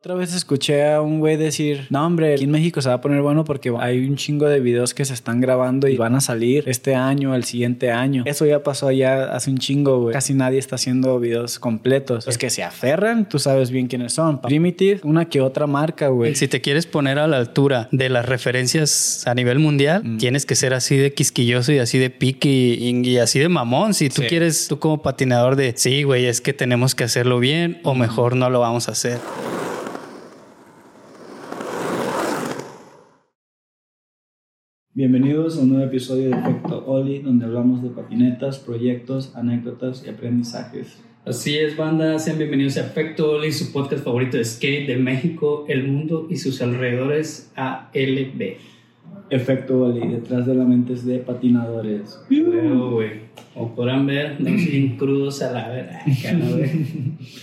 Otra vez escuché a un güey decir, no hombre, aquí en México se va a poner bueno porque hay un chingo de videos que se están grabando y van a salir este año, el siguiente año. Eso ya pasó ya hace un chingo, güey. Casi nadie está haciendo videos completos. Los que se aferran, tú sabes bien quiénes son. Primitive, una que otra marca, güey. Si te quieres poner a la altura de las referencias a nivel mundial, Mm. tienes que ser así de quisquilloso y así de pique y, y así de mamón. Si tú Sí. quieres, tú como patinador de, sí, güey, es que tenemos que hacerlo bien o mejor no lo vamos a hacer. Bienvenidos a un nuevo episodio de Efecto Oli, donde hablamos de patinetas, proyectos, anécdotas y aprendizajes. Así es, banda. Sean bienvenidos a Efecto Oli, su podcast favorito de skate de México, el mundo y sus alrededores ALB. Efecto Oli, detrás de la mente es de patinadores. Huevo, güey. Como podrán ver, estamos bien crudos a la ¿no, güey?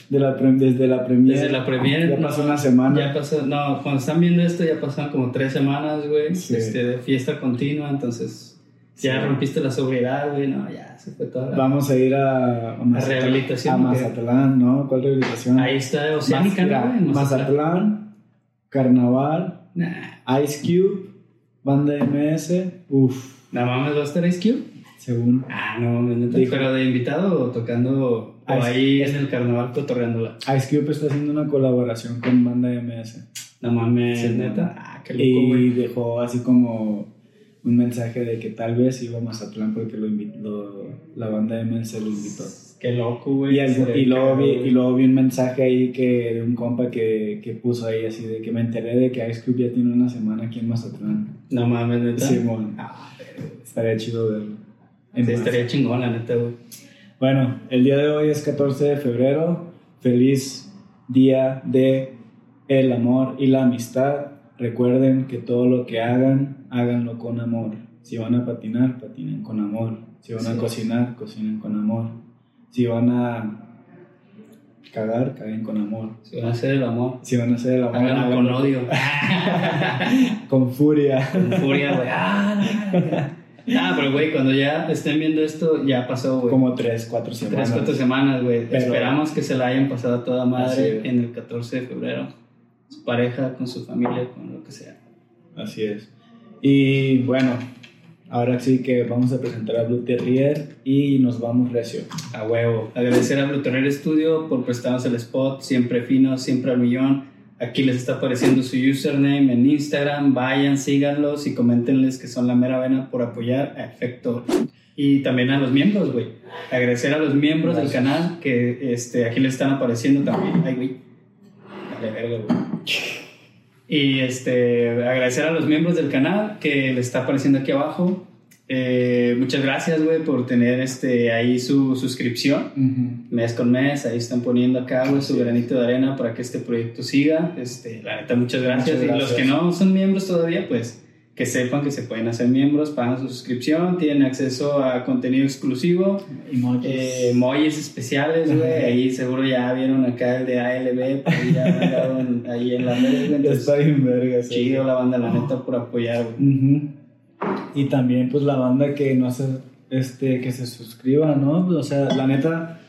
De la desde la premier. Desde la premier. Ya pasó una semana. Ya pasó, no, cuando están viendo esto ya pasaron como tres semanas, güey, Sí. este, de fiesta continua, entonces ya Sí. rompiste la sobriedad, güey, no, ya se fue toda la... Vamos a ir a, a Mazatlán. rehabilitación, A ¿o qué? Mazatlán, ¿no? ¿Cuál rehabilitación? Ahí está Oceánica, ¿no? En Mazatlán, Carnaval, Nah, Ice Cube, Banda MS, uff, ¿la mames va a estar Ice Cube? según Ah, no mames, neta. Dijo- ¿Pero de invitado o tocando, o ahí en el carnaval cotorreándola? Ice Cube está haciendo una colaboración con Banda MS. No mames, Sí, neta. no. Ah, qué loco, Y güey. dejó así como un mensaje de que tal vez iba a Mazatlán porque lo invitó, la banda MS lo invitó. Qué loco, güey. Y, algo- Se y, luego vi, y luego vi un mensaje ahí que de un compa que, que puso ahí así de que me enteré de que Ice Cube ya tiene una semana aquí en Mazatlán. No mames, neta. Simón. Ah. Estaría chido verlo. Sí, estaría chingón, la neta, güey. Bueno, el día de hoy es 14 de febrero. Feliz día de el amor y la amistad. Recuerden que todo lo que hagan, háganlo con amor. Si van a patinar, patinen con amor. Si van a cocinar, cocinen con amor. Si van a cagar, caguen con amor. Si van a hacer el amor, Si van a hacer el amor, háganlo con odio. con furia. con furia, güey. Ah. Ah, pero güey, cuando ya estén viendo esto, ya pasó, güey. Como 3, 4 Tres, semanas. cuatro semanas, güey. Esperamos que se la hayan pasado a toda madre en el 14 de febrero. Su pareja, con su familia, con lo que sea. Así es. Y bueno, ahora sí que vamos a presentar a Blue Terrier y nos vamos recio. A huevo. Agradecer a Blue Terrier Studio por prestarnos el spot, siempre fino, siempre al millón. Aquí les está apareciendo su username en Instagram. Vayan, síganlos y coméntenles que son la mera vena por apoyar a Efecto. Y también a los miembros, güey. Agradecer a los miembros Gracias. del canal que este, aquí les están apareciendo también. Ay, güey. Dale, verga, güey. Y este, agradecer a los miembros del canal que les está apareciendo aquí abajo. Eh, muchas gracias, güey, por tener este, ahí su suscripción mes con mes. Ahí están poniendo acá, güey, su granito de arena para que este proyecto siga. Este, la neta, muchas gracias. Muchas Y los gracias. que no son miembros todavía, pues que sepan que se pueden hacer miembros, pagan su suscripción, tienen acceso a contenido exclusivo, Emojis. eh, emojis especiales, güey. Ahí seguro ya vieron acá el de ALB, ahí ya mandaron ahí en la red, está bien verga. sí. chido la banda, la neta, por apoyar, güey. Ujú. Y también pues la banda que no se, este, que se suscriba, ¿no? Pues, o sea, la neta,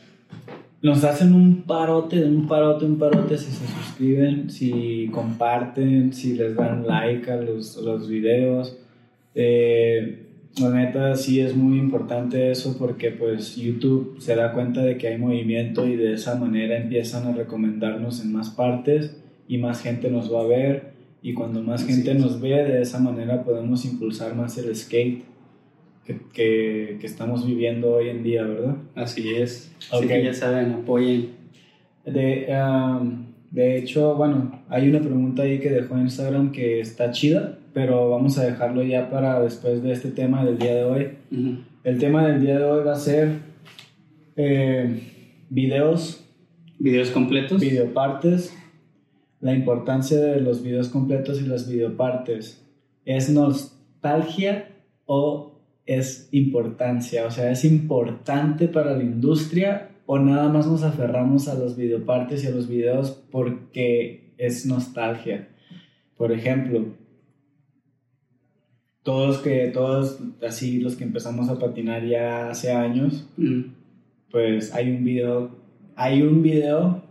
nos hacen un parote, un parote, un parote si se suscriben, si comparten, si les dan like a los, a los videos. Eh, la neta sí es muy importante eso porque pues YouTube se da cuenta de que hay movimiento y de esa manera empiezan a recomendarnos en más partes y más gente nos va a ver. Y cuando más gente nos ve de esa manera podemos impulsar más el skate que, que, que estamos viviendo hoy en día, ¿verdad? Así es. Así Ok. que ya saben, apoyen. De, um, de hecho, bueno, hay una pregunta ahí que dejó en Instagram que está chida, pero vamos a dejarlo ya para después de este tema del día de hoy. Ujú. El tema del día de hoy va a ser eh, videos, Videos completos. videopartes, la importancia de los videos completos y las videopartes. ¿Es nostalgia o es importancia? O sea, ¿es importante para la industria o nada más nos aferramos a los videopartes y a los videos porque es nostalgia? Por ejemplo, todos que todos así los que empezamos a patinar ya hace años, Ujú. pues hay un video, hay un video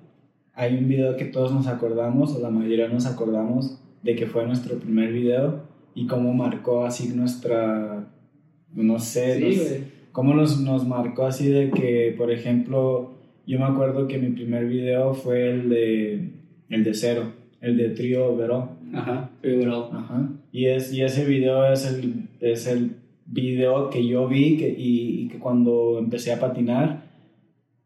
hay un video que todos nos acordamos, o la mayoría nos acordamos, de que fue nuestro primer video y cómo marcó así nuestra, no sé, Sí, cómo nos, nos marcó así de que, por ejemplo, yo me acuerdo que mi primer video fue el de, el de Cero, el de Trio Verón. Ajá, pero Ajá. Y, es, y ese video es el, es el video que yo vi que, y, y que cuando empecé a patinar,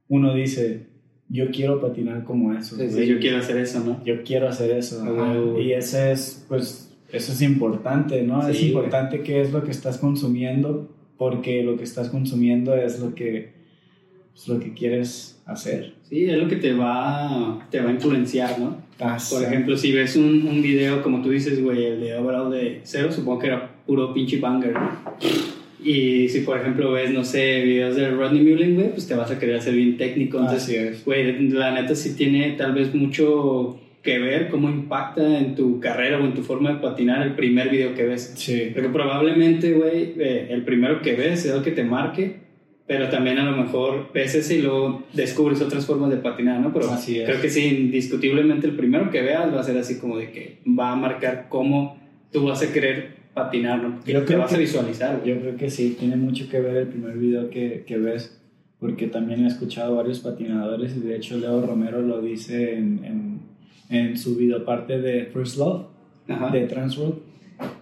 uno dice, yo quiero patinar como eso. sí, yo quiero hacer eso, ¿no? Yo quiero hacer eso. Y ese es, pues, eso es importante, ¿no? Sí, es güey. importante qué es lo que estás consumiendo, porque lo que estás consumiendo es lo que, es lo que quieres hacer. Sí, es lo que te va, te va a influenciar, ¿no? Por ejemplo, si ves un, un video, como tú dices, güey, el de Overall de Cero, supongo que era puro pinche banger. ¿no? Y si, por ejemplo, ves, no sé, videos de Rodney Mullen, güey, pues te vas a querer hacer bien técnico. Entonces, Así es. güey, la neta sí tiene tal vez mucho que ver cómo impacta en tu carrera o en tu forma de patinar el primer video que ves. Sí. Porque probablemente, güey, eh, el primero que ves es el que te marque, pero también a lo mejor ves ese y luego descubres otras formas de patinar, ¿no? Pero Así es. creo que sí, indiscutiblemente el primero que veas va a ser así como de que va a marcar cómo tú vas a querer patinar, ¿no? Porque Yo te creo vas a visualizar. Yo creo que sí, tiene mucho que ver el primer video que, que ves, porque también he escuchado varios patinadores y de hecho Leo Romero lo dice en, en, en su video parte de First Love, Ajá. de Transworld,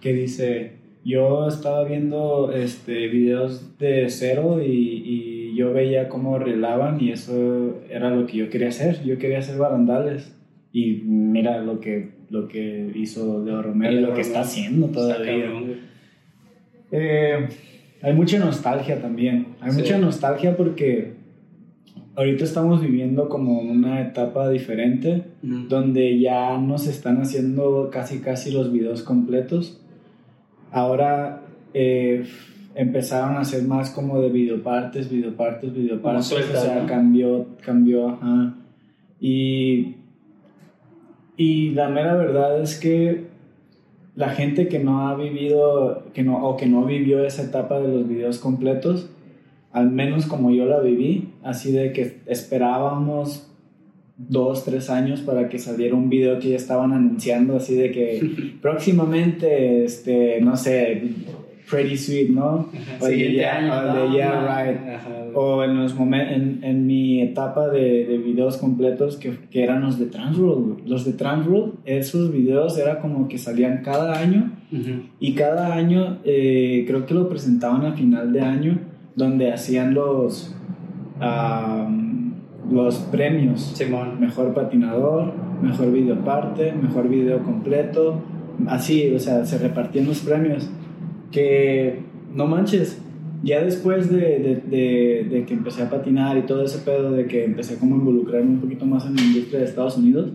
que dice, yo estaba viendo este, videos de cero y, y yo veía cómo relaban y eso era lo que yo quería hacer, yo quería hacer barandales. Y mira lo que, lo que hizo Leo Romero y lo que está haciendo todavía. Eh, hay mucha nostalgia también. Hay Sí. mucha nostalgia porque ahorita estamos viviendo como una etapa diferente donde ya no se están haciendo casi casi los videos completos. Ahora eh, empezaron a hacer más como de videopartes, videopartes, videopartes. o sea, ¿no? cambió, cambió, ajá. Y, y la mera verdad es que la gente que no ha vivido, que no, o que no vivió esa etapa de los videos completos, al menos como yo la viví, así de que esperábamos dos, tres años para que saliera un video que ya estaban anunciando, así de que próximamente, este, no sé, Pretty Sweet, ¿no? O el de Yeah- año. de Yeah, no, Right. ajá. O en, los en, en mi etapa de, de videos completos que, que eran los de Transworld. Los de Transworld, esos videos era como que salían cada año Ujú. y cada año eh, creo que lo presentaban a final de año donde hacían los, los premios. Simón. Mejor patinador, mejor video parte, mejor video completo. Así, o sea, se repartían los premios. Que no manches, ya después de, de, de, de que empecé a patinar y todo ese pedo, de que empecé como a involucrarme un poquito más en la industria de Estados Unidos,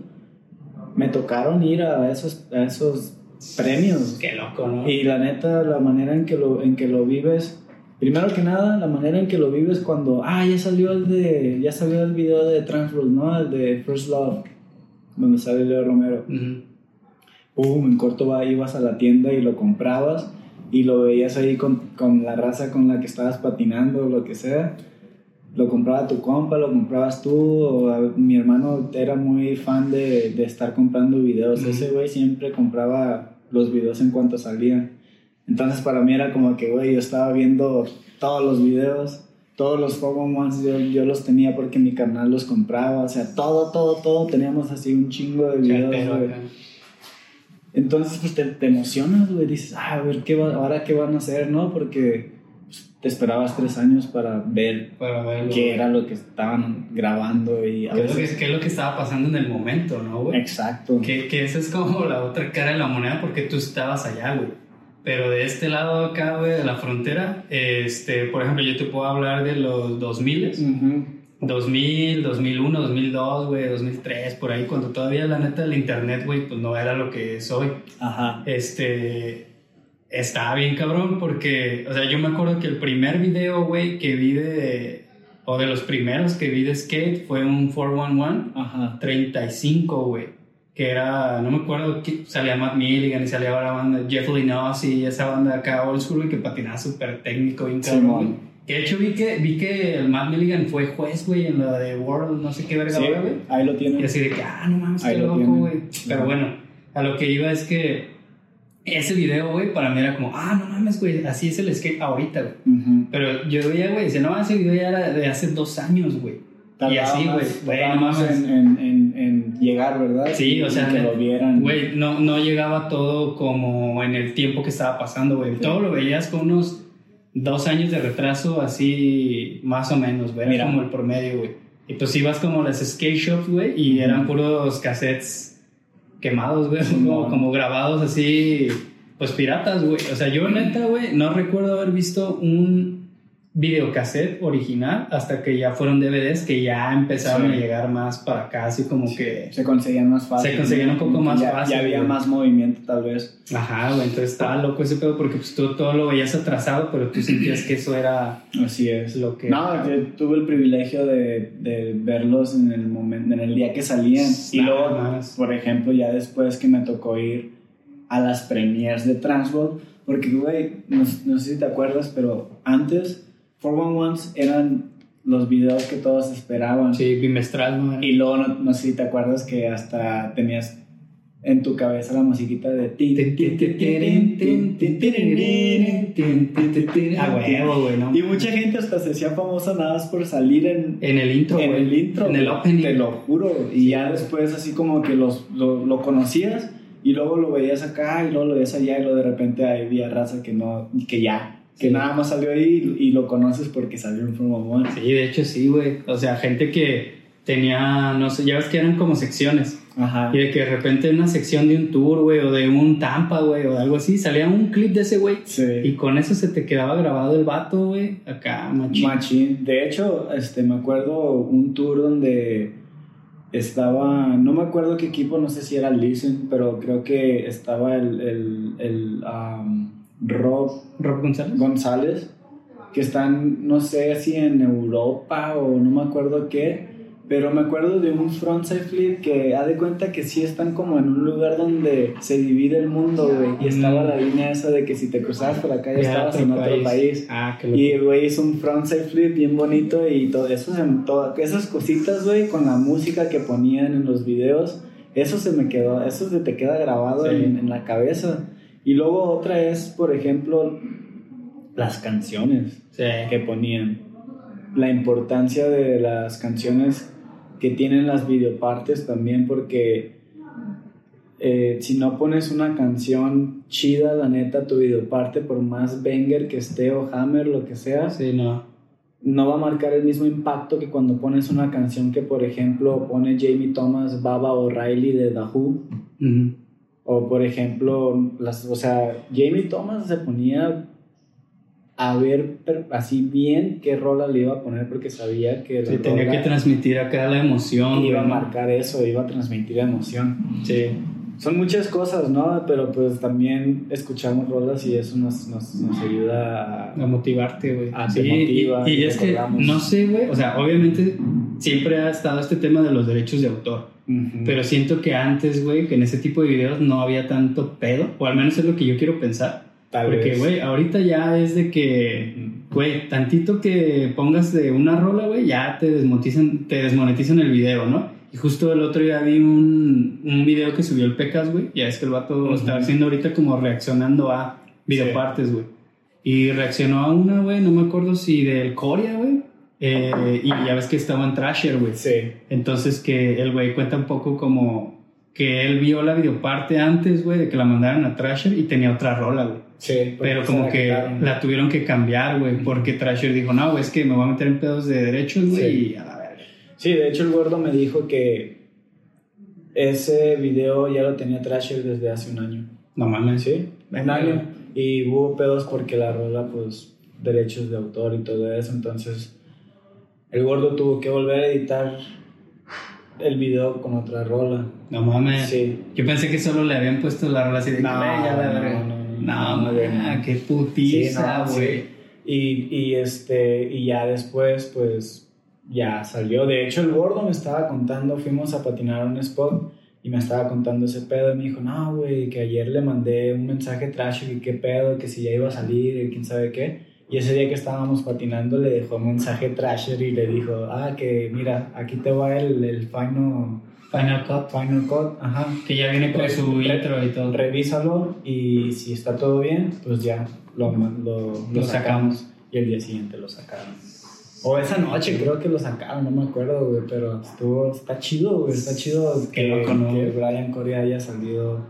me tocaron ir a esos, a esos premios. Qué loco, ¿no? Y la neta, la manera en que lo, en que lo vives, primero que nada, la manera en que lo vives cuando, ah, ya salió el de, ya salió el video de Transworld, ¿no? El de First Love, donde sale Leo Romero. Pum, en corto va, ibas a la tienda y lo comprabas y lo veías ahí con, con la raza con la que estabas patinando o lo que sea. Lo compraba tu compa, lo comprabas tú, o a- mi hermano era muy fan de, de estar comprando videos. Ujú. Ese güey siempre compraba los videos en cuanto salían. Entonces para mí era como que, güey, yo estaba viendo todos los videos, todos los Pokémon yo, yo los tenía porque mi canal los compraba, o sea, todo, todo, todo, teníamos así un chingo de videos, güey. Entonces, pues te, te emocionas, güey. Dices, ah, a ver, ¿qué va, ahora qué van a hacer, no? Porque pues, te esperabas tres años para ver Para verlo. qué era lo que estaban grabando y a ¿Qué es, lo que, qué es lo que estaba pasando en el momento, no, güey? Exacto. Que, que esa es como la otra cara de la moneda porque tú estabas allá, güey. Pero de este lado acá, güey, de la frontera, este, por ejemplo, yo te puedo hablar de los 2000, Ujú. 2000, 2001, 2002, güey, 2003, por ahí, cuando todavía la neta el internet, güey, pues no era lo que es hoy. Ajá. Este, estaba bien cabrón porque, o sea, yo me acuerdo que el primer video, güey, que vi de, o de los primeros que vi de skate fue un 411. Ajá. 35, güey. Que era, no me acuerdo, salía Matt Milligan y salía la banda Jeff Lynott y esa banda acá old school que patinaba súper técnico, bien cabrón. Que de hecho vi que, vi que el Matt Milligan fue juez, güey, en la de World, no sé qué verga, Sí, güey. ahí lo Y tienen. así de que, ah, no mames, Ahí qué lo loco, güey. Pero bueno, a lo que iba es que ese video, güey, para mí era como, ah, no mames, güey, así es el skate ahorita, güey. Ujú. Pero yo veía, güey, decía, no, ese video ya era de hace dos años, güey. Y así, güey, no mames. En, en, en, en llegar, ¿verdad? Sí, o sea, que lo vieran. Güey, no, no llegaba todo como en el tiempo que estaba pasando, güey. Sí. Todo lo veías con unos dos años de retraso, así más o menos, güey. Era como el promedio, güey. Y pues ibas como a las skate shops, güey, y eran puros cassettes quemados, güey, Sí, como, no. como grabados así, pues piratas, güey. O sea, yo neta, güey, no recuerdo haber visto un videocassette original hasta que ya fueron DVDs que ya empezaron Sí. a llegar más para acá, así como que... Se conseguían más fácil. Se conseguían un poco más ya, fácil, Ya había güey. más movimiento, tal vez. Ajá, güey, entonces estaba loco ese pedo porque pues tú todo lo veías atrasado, pero tú sentías que eso era Así es. lo que... No, yo tuve el privilegio de, de verlos en el momento, en el día que salían. Y Nada luego, más. por ejemplo, ya después que me tocó ir a las premiers de Transworld, porque, güey, no, no sé si te acuerdas, pero antes, 411 eran los videos que todos esperaban. Sí, bimestral, ¿no? Y luego, no, no sé si te acuerdas que hasta tenías en tu cabeza la musiquita de. Ah, güey, ¿no? Y mucha gente hasta se hacía famosa nada más por salir en, En el intro, en güey. el intro. En el opening. Te lo juro. Y ya después así como que los, lo, lo conocías y luego lo veías acá y luego lo veías allá y luego de repente había raza que no, que ya, que Sí. nada más salió ahí y, y lo conoces porque salió en Promo Sí, de hecho sí, güey. O sea, gente que tenía, no sé, ya ves que eran como secciones. Ajá. Y de que de repente en una sección de un tour, güey, o de un Tampa, güey, o de algo así, salía un clip de ese güey. Sí. Y con eso se te quedaba grabado el vato, güey. Acá, machín. Machín. De hecho, este, me acuerdo un tour donde estaba, no me acuerdo qué equipo, no sé si era Listen, pero creo que estaba el, el, el um, Rob Rob González. González, que están, no sé si en Europa o no me acuerdo qué, pero me acuerdo de un frontside flip que ha de cuenta que sí están como en un lugar donde se divide el mundo, güey, y estaba Mm. la línea esa de que si te cruzabas por acá ya Ya, estabas en otro país. Ah, qué. Y el güey hizo un frontside flip bien bonito y todo eso, se- todo- esas cositas, güey, con la música que ponían en los videos, eso se me quedó, eso se te queda grabado Sí. en, en la cabeza. Y luego otra es, por ejemplo, las canciones Sí. que ponían. La importancia de las canciones que tienen las videopartes también, porque eh, si no pones una canción chida, la neta, tu videoparte, por más banger que esté o hammer, lo que sea, Sí, no. no va a marcar el mismo impacto que cuando pones una canción que, por ejemplo, pone Jamie Thomas, Baba O'Reilly de The Who. Ujú. O por ejemplo, las, o sea, Jamie Thomas se ponía a ver así bien qué rola le iba a poner porque sabía que la Sí, tenía que transmitir acá la emoción, iba a marcar eso, iba a transmitir emoción. Sí. Son muchas cosas, ¿no? Pero pues también escuchamos rolas y eso nos, nos, nos ayuda a... A motivarte, güey. Ah, sí, te motiva, y, y y es que, no sé, güey, o sea, obviamente siempre ha estado este tema de los derechos de autor, Ujú. pero siento que antes, güey, que en ese tipo de videos no había tanto pedo, o al menos es lo que yo quiero pensar. Tal Porque, güey, ahorita ya es de que, güey, tantito que pongas de una rola, güey, ya te desmonetizan, te desmonetizan el video, ¿no? Y justo el otro día vi un, un video que subió el Pecas, güey, ya es que el vato Ujú. está haciendo ahorita como reaccionando a videopartes, güey. Y reaccionó a una, güey, no me acuerdo si del Corea, güey. Eh, y ya ves que estaba en Trasher, güey. Sí. Entonces que el güey cuenta un poco como que él vio la videoparte antes, güey, de que la mandaran a Trasher y tenía otra rola, güey. Sí. Pero como la que quitaron. la tuvieron que cambiar, güey, porque Trasher dijo, no, güey, es que me voy a meter en pedos de derechos, güey, Sí. y a la verga. Sí, de hecho el gordo me dijo que ese video ya lo tenía Trasher desde hace un año. No mames. Sí, un año. Y hubo pedos porque la rola, pues, derechos de autor y todo eso. Entonces, el gordo tuvo que volver a editar el video con otra rola. No mames. Sí. Yo pensé que solo le habían puesto la rola así de No, "Güey, ya la no, verga". no, no, No, qué Sí, putiza, no, güey. sí. Y, y, este, y ya después, pues, ya salió. De hecho, el gordo me estaba contando, fuimos a patinar a un spot y me estaba contando ese pedo. Y me dijo, no, güey, que ayer le mandé un mensaje trash y qué pedo, que si ya iba a salir y quién sabe qué. Y ese día que estábamos patinando le dejó un mensaje Trasher y le dijo, ah, que mira, aquí te va el, el final, Final Cut. final cut, ajá. Que ya viene con su intro y todo. Revísalo y si está todo bien, pues ya lo, lo, lo Lo sacamos. Y el día siguiente lo sacaron. O esa noche creo que lo sacaron, no me acuerdo, güey, pero estuvo, está chido, güey, está chido que, que Brian Corey haya salido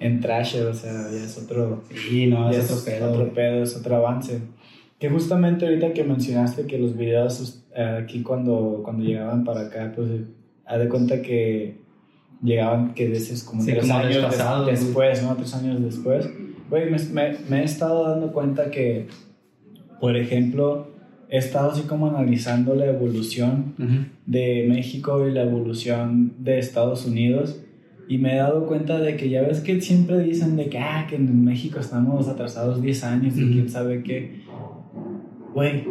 en Trasher, o sea, ya es otro, Sí, no, ya es otro pedo. otro pedo, es otro avance. Que justamente ahorita que mencionaste que los videos eh, aquí cuando, cuando llegaban para acá, pues eh, haz de cuenta que llegaban que veces como Sí, tres como años des- güey. después, ¿no? Tres años después. Güey, me, me- me he estado dando cuenta que, por ejemplo, he estado así como analizando la evolución de México y la evolución de Estados Unidos. Y me he dado cuenta de que ya ves que siempre dicen de que, ah, que en México estamos atrasados 10 años y quién sabe qué. Güey,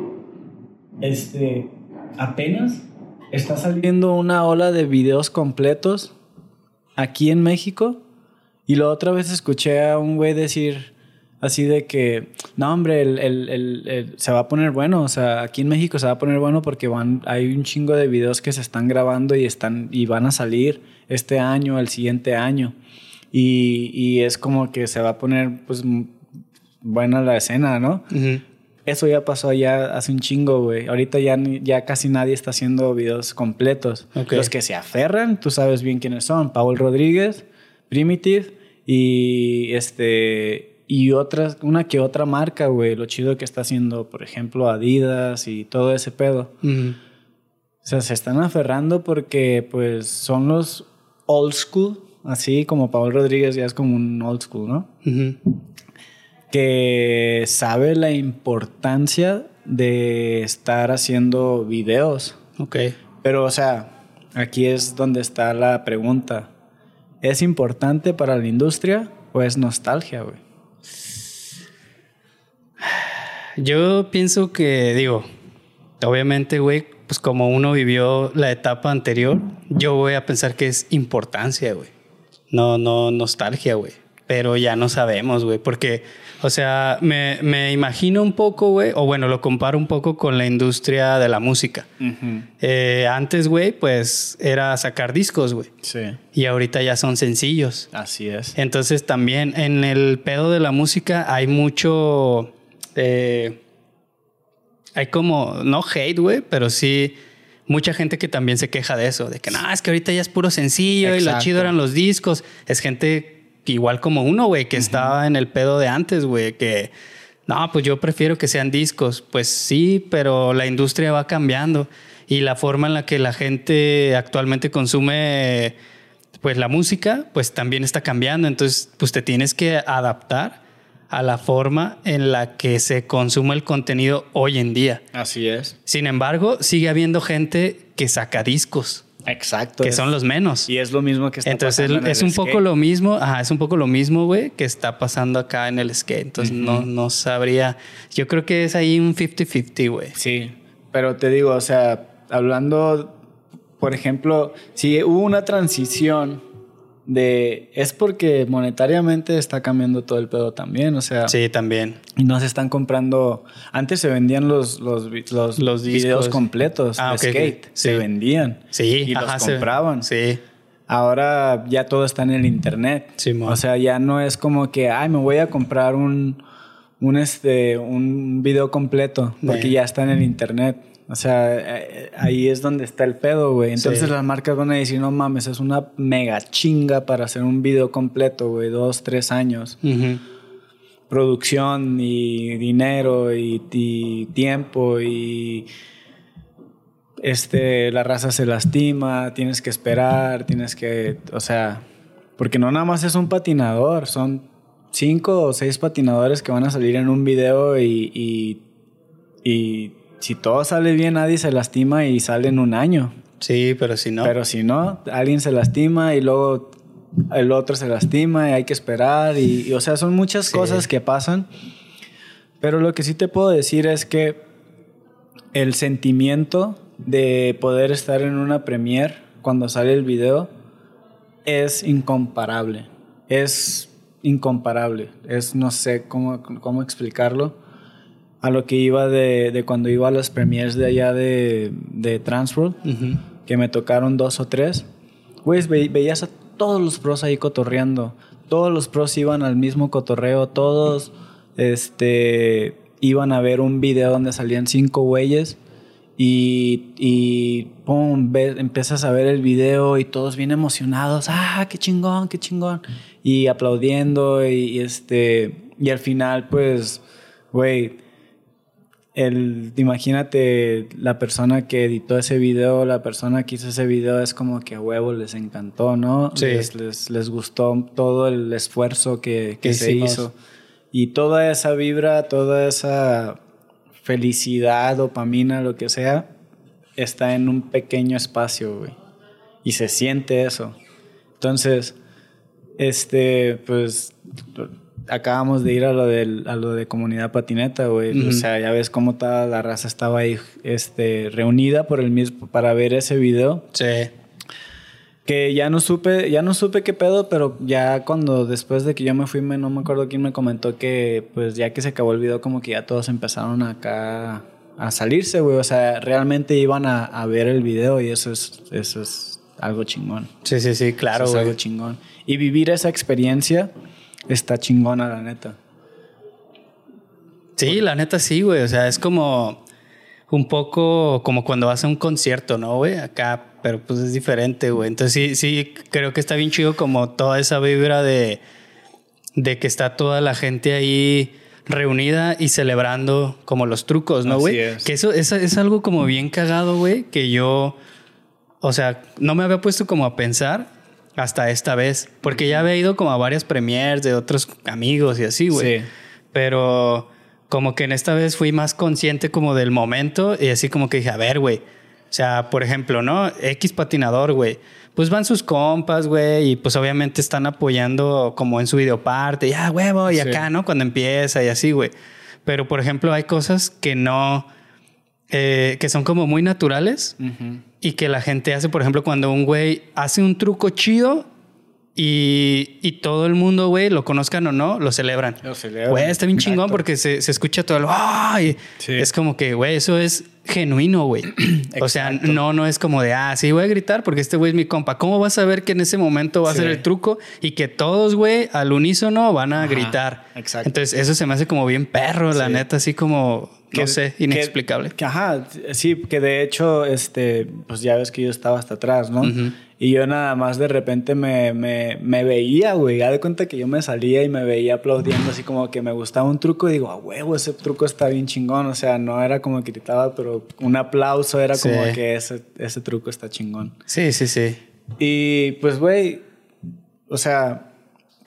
este, apenas está saliendo una ola de videos completos aquí en México. Y la otra vez escuché a un güey decir así de que, no hombre, el, el- el- se va a poner bueno, o sea, aquí en México se va a poner bueno porque van, hay un chingo de videos que se están grabando y, están, y van a salir este año, el siguiente año. Y, y es como que se va a poner pues buena la escena, ¿no? Eso ya pasó ya hace un chingo, güey. Ahorita ya, ya casi nadie está haciendo videos completos. Los que se aferran, tú sabes bien quiénes son. Paul Rodríguez, Primitive y este y otras una que otra marca, güey. Lo chido que está haciendo, por ejemplo, Adidas y todo ese pedo. O sea, se están aferrando porque pues son los old school, así como Paul Rodríguez ya es como un old school, ¿no? Que sabe la importancia de estar haciendo videos. Ok. Pero, o sea, aquí es donde está la pregunta. ¿Es importante para la industria o es nostalgia, güey? Yo pienso que, digo, obviamente, güey, pues como uno vivió la etapa anterior, yo voy a pensar que es importancia, güey. No, no nostalgia, güey. Pero ya no sabemos, güey, porque, o sea, me, me imagino un poco, güey, o bueno, lo comparo un poco con la industria de la música. Eh, antes, güey, pues era sacar discos, güey. Sí, Y ahorita ya son sencillos. así es. Entonces también en el pedo de la música hay mucho... eh, hay como, no hate, güey, pero sí mucha gente que también se queja de eso, de que no, es que ahorita ya es puro sencillo y lo chido eran los discos. Es gente igual como uno, güey, que estaba en el pedo de antes, güey, que no, pues yo prefiero que sean discos. Pues sí, pero la industria va cambiando y la forma en la que la gente actualmente consume pues la música pues también está cambiando, entonces pues te tienes que adaptar a la forma en la que se consume el contenido hoy en día. Así es. Sin embargo, sigue habiendo gente que saca discos, Exacto. que es- son los menos. Y es lo mismo que está Entonces pasando en es el un poco lo mismo, ajá, es un poco lo mismo, güey, que está pasando acá en el skate. Entonces no, no sabría. Yo creo que es ahí un 50-50, güey. Sí, pero te digo, o sea, hablando, por ejemplo, si hubo una transición de... Es porque monetariamente está cambiando todo el pedo también, o sea... Sí, también. Y no se están comprando... Antes se vendían los, los, los, Los videos completos Ah, de ok. skate. Se Sí. vendían. Sí, Y ajá, los se- compraban. Sí. Ahora ya todo está en el internet. Simón. o sea, ya no es como que, ay, me voy a comprar un, un, este, un video completo porque Sí. ya está en el internet. O sea, eh, ahí es donde está el pedo, güey. Entonces Sí. las marcas van a decir, no mames, es una mega chinga para hacer un video completo, güey, dos, tres años. Producción y dinero y, y tiempo y este, la raza se lastima, tienes que esperar, tienes que, o sea, porque no nada más es un patinador, son cinco o seis patinadores que van a salir en un video y, y, y si todo sale bien nadie se lastima y sale en un año. Sí, pero si no. Pero si no, alguien se lastima y luego el otro se lastima y hay que esperar. Y, y, o sea, son muchas Sí. cosas que pasan. Pero lo que sí te puedo decir es que el sentimiento de poder estar en una premiere cuando sale el video es incomparable. Es incomparable. Es, no sé cómo, cómo explicarlo. A lo que iba de, de cuando iba a las premiers de allá de, de Transworld, que me tocaron dos o tres. Güey, ve- veías a todos los pros ahí cotorreando. Todos los pros iban al mismo cotorreo, todos este, iban a ver un video donde salían cinco güeyes y, y pum, ve- empiezas a ver el video y todos bien emocionados, ah, qué chingón, qué chingón, y aplaudiendo y, y este, y al final pues, güey, el, imagínate la persona que editó ese video, la persona que hizo ese video, es como que a huevo les encantó, ¿no? Sí. Les, les, les gustó todo el esfuerzo que, que se hizo. Y toda esa vibra, toda esa felicidad, dopamina, lo que sea, está en un pequeño espacio, güey. Y se siente eso. Entonces, este, pues, acabamos de ir a lo, del, a lo de comunidad patineta, güey. O sea, ya ves cómo toda la raza estaba ahí, este, reunida por el mismo, para ver ese video. Sí. Que ya no supe, ya no supe qué pedo, pero ya cuando después de que yo me fui, me, no me acuerdo quién me comentó que pues ya que se acabó el video, como que ya todos empezaron acá a salirse, güey. O sea, realmente iban a, a ver el video y eso es, eso es algo chingón. Sí, sí, sí, claro, Eso es algo chingón. Y vivir esa experiencia está chingona, la neta. Sí, la neta sí, güey. O sea, es como un poco como cuando vas a un concierto, ¿no, güey? Acá, pero pues es diferente, güey. Entonces sí, sí, creo que está bien chido como toda esa vibra de, de que está toda la gente ahí reunida y celebrando como los trucos, ¿no, güey? es. Que eso es, es algo como bien cagado, güey, que yo, o sea, no me había puesto como a pensar hasta esta vez, porque ya había ido como a varias premiers de otros amigos y así, güey. Sí. Pero como que en esta vez fui más consciente como del momento y así como que dije, a ver, güey. O sea, por ejemplo, ¿no? X patinador, güey. Pues van sus compas, güey, y pues obviamente están apoyando como en su videoparte, ya, huevo, y Sí. acá, ¿no? Cuando empieza y así, güey. Pero, por ejemplo, hay cosas que no, eh, que son como muy naturales y que la gente hace, por ejemplo, cuando un güey hace un truco chido y, y todo el mundo, güey, lo conozcan o no, lo celebran. Lo celebran. Güey, está bien chingón porque se, se escucha todo el ¡ay! Sí. Es como que, güey, eso es genuino, güey. o sea, no, no es como de, ah, sí, voy a gritar porque este güey es mi compa. ¿Cómo vas a ver que en ese momento va a ser el truco y que todos, güey, al unísono van a Ajá, gritar? exacto. Entonces, eso se me hace como bien perro, la neta, así como, no Que- sé, que- inexplicable. que, ajá, sí, que de hecho, este, pues ya ves que yo estaba hasta atrás, ¿no? Ujú. Y yo nada más de repente me, me, me veía, güey. Ya de cuenta que yo me salía y me veía aplaudiendo, así como que me gustaba un truco. Y digo, a huevo, ese truco está bien chingón. O sea, no era como que gritaba, pero un aplauso era Sí. como que ese, ese truco está chingón. Sí, sí, sí. Y pues, güey, o sea,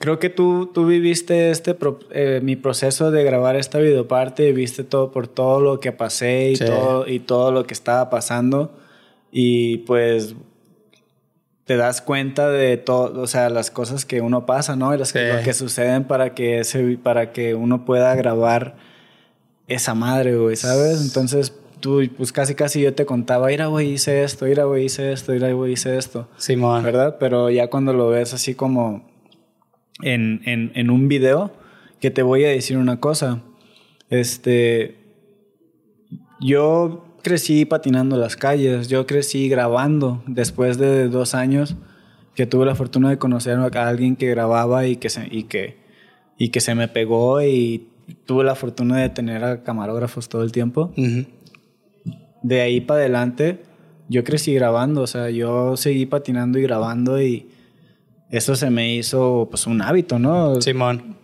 creo que tú, tú viviste este pro- eh, mi proceso de grabar esta videoparte, viste todo por todo lo que pasé y, Sí. todo, y todo lo que estaba pasando. Y pues te das cuenta de todo, o sea, las cosas que uno pasa, ¿no? Y las que, Sí. lo que suceden para que, ese, para que uno pueda grabar esa madre, güey, ¿sabes? Entonces tú, pues casi casi yo te contaba, mira, güey, hice esto, mira, güey, hice esto, mira, güey, hice esto. Simón. ¿verdad? Pero ya cuando lo ves así como en, en, en un video, que te voy a decir una cosa. Este. Yo crecí patinando las calles, yo crecí grabando después de dos años que tuve la fortuna de conocer a alguien que grababa y que se, y que, y que se me pegó y tuve la fortuna de tener a camarógrafos todo el tiempo Ujú. de ahí para adelante, yo crecí grabando, o sea, yo seguí patinando y grabando y eso se me hizo pues un hábito, ¿no? Simón.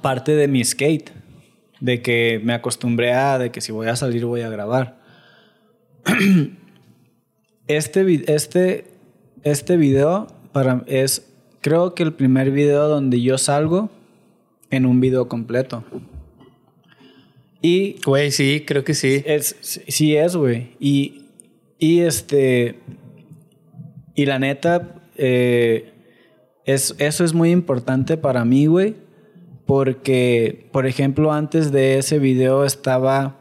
Parte de mi skate, de que me acostumbré a, de que si voy a salir voy a grabar. Este, este, este video para, es, creo que el primer video donde yo salgo en un video completo. Y Güey, sí, creo que sí. es, sí es, güey. Y, y este. Y la neta, eh, es, eso es muy importante para mí, güey. Porque, por ejemplo, antes de ese video estaba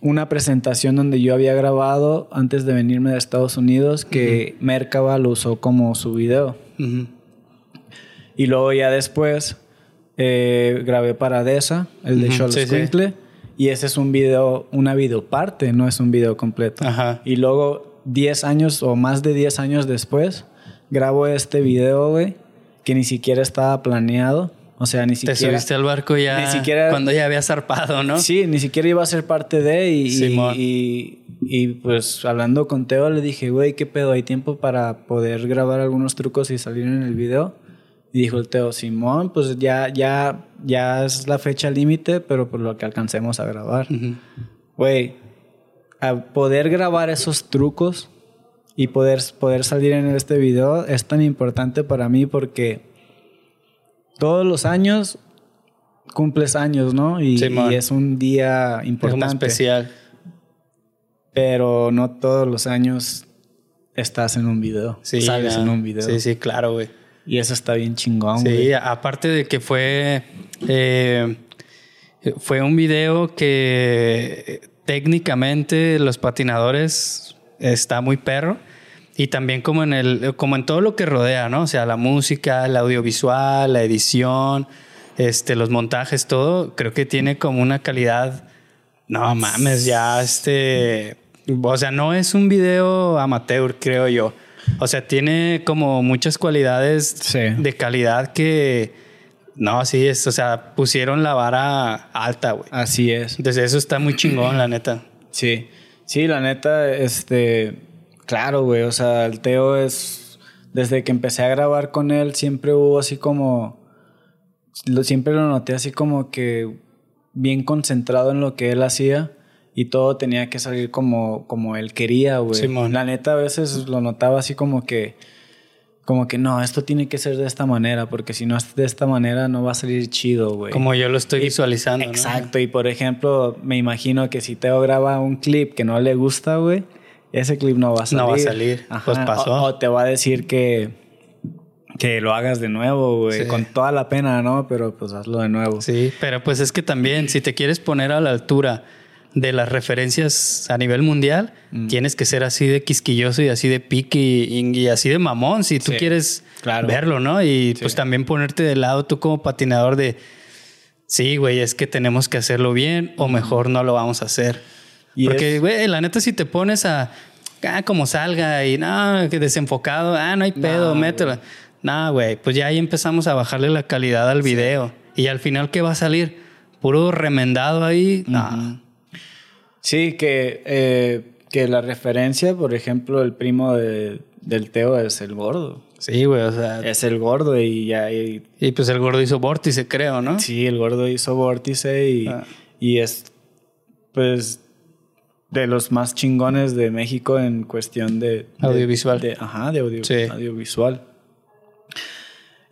una presentación donde yo había grabado antes de venirme de Estados Unidos que Merkaba lo usó como su video. Y luego ya después eh, grabé para Desa, el de Ujú, Cholos sí, sí. Y ese es un video, una videoparte, no es un video completo. Ajá. Y luego, 10 años o más de 10 años después, grabo este video, güey, que ni siquiera estaba planeado. O sea, ni Te siquiera. subiste al barco ya Ni siquiera- cuando ya había zarpado, ¿no? Sí, ni siquiera iba a ser parte de. Y, y- Simón. y, y, pues hablando con Teo, le dije, güey, ¿qué pedo? ¿Hay tiempo para poder grabar algunos trucos y salir en el video? Y dijo el Teo, Simón, pues ya, ya, ya es la fecha límite, pero por lo que alcancemos a grabar. Güey, a poder grabar esos trucos y poder, poder salir en este video es tan importante para mí porque todos los años cumples años, ¿no? Y, es un día Es importante. un especial. Pero no todos los años estás en un video. Sí, sales ya. en un video. Sí, sí, claro, güey. Y eso está bien chingón, Sí, güey. aparte de que fue. eh, fue un video que eh, técnicamente los patinadores está muy perro. Y también como en el, como en todo lo que rodea, ¿no? O sea, la música, el audiovisual, la edición, este, los montajes, todo, creo que tiene como una calidad. No mames, ya este. O sea, no es un video amateur, creo yo. O sea, tiene como muchas cualidades Sí. de calidad que. No, sí, es, o sea, pusieron la vara alta, güey. Así es. Entonces, eso está muy chingón, la neta. Sí, sí, la neta, este, claro, güey, o sea, el Teo es, desde que empecé a grabar con él, siempre hubo así como, lo, siempre lo noté así como que bien concentrado en lo que él hacía y todo tenía que salir como, como él quería, güey. Simón. La neta, a veces lo notaba así como que, como que no, esto tiene que ser de esta manera, porque si no es de esta manera no va a salir chido, güey. Como yo lo estoy visualizando, ¿no? Exacto, y por ejemplo, me imagino que si Teo graba un clip que no le gusta, güey, ese clip no va a salir. No va a salir, pues pasó. O, o te va a decir que, que lo hagas de nuevo, güey, Sí. con toda la pena, ¿no? Pero pues hazlo de nuevo. Sí, pero pues es que también, si te quieres poner a la altura de las referencias a nivel mundial, Mm. tienes que ser así de quisquilloso y así de pique y, y así de mamón si tú Sí, quieres claro. verlo, ¿no? Y Sí. pues también ponerte de lado tú como patinador de, sí, güey, es que tenemos que hacerlo bien o mejor no lo vamos a hacer. Y Porque, güey, la neta si te pones a, ah, como salga y no, que desenfocado, ah, no hay pedo, Nah, mételo. No, güey, pues ya ahí empezamos a bajarle la calidad al video. Y al final, ¿qué va a salir? Puro remendado ahí. No. Sí, que, eh, que la referencia, por ejemplo, el primo de- del Teo es el gordo. Sí, güey, o sea. Es el gordo y ya... y- Y pues el gordo hizo vórtice, creo, ¿no? Sí, el gordo hizo vórtice y, Ah. y es pues de los más chingones de México en cuestión de, de- Audiovisual. de- ajá, de audio- Sí. audiovisual.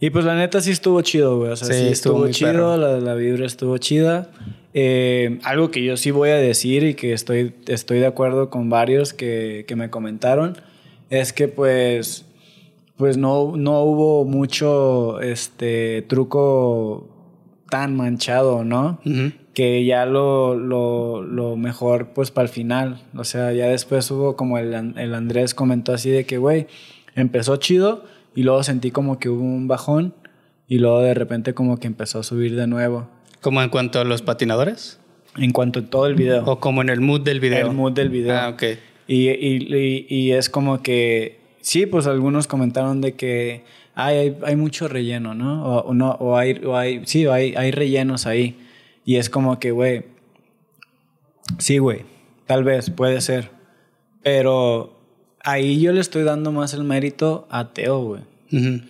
Y pues la neta sí estuvo chido, güey. O sea, Sí, sí, estuvo estuvo, chido, la, la vibra estuvo chida. Eh, algo que yo sí voy a decir y que estoy, estoy de acuerdo con varios que, que me comentaron es que pues pues no, no hubo mucho este truco tan manchado, ¿no? Ujú. Que ya lo, lo, lo mejor pues para el final. O sea, ya después hubo como el, el Andrés comentó así de que, güey, empezó chido y luego sentí como que hubo un bajón y luego de repente como que empezó a subir de nuevo. Como en cuanto a los patinadores. En cuanto a todo el video. O como en el mood del video. El mood del video. Ah, ok. Y, y, y, y es como que, sí, pues algunos comentaron de que "Ay, hay, hay mucho relleno, ¿no? O, o no, o hay, o hay, sí, hay, hay rellenos ahí. Y es como que, güey, sí, güey, tal vez, puede ser. Pero ahí yo le estoy dando más el mérito a Teo, güey.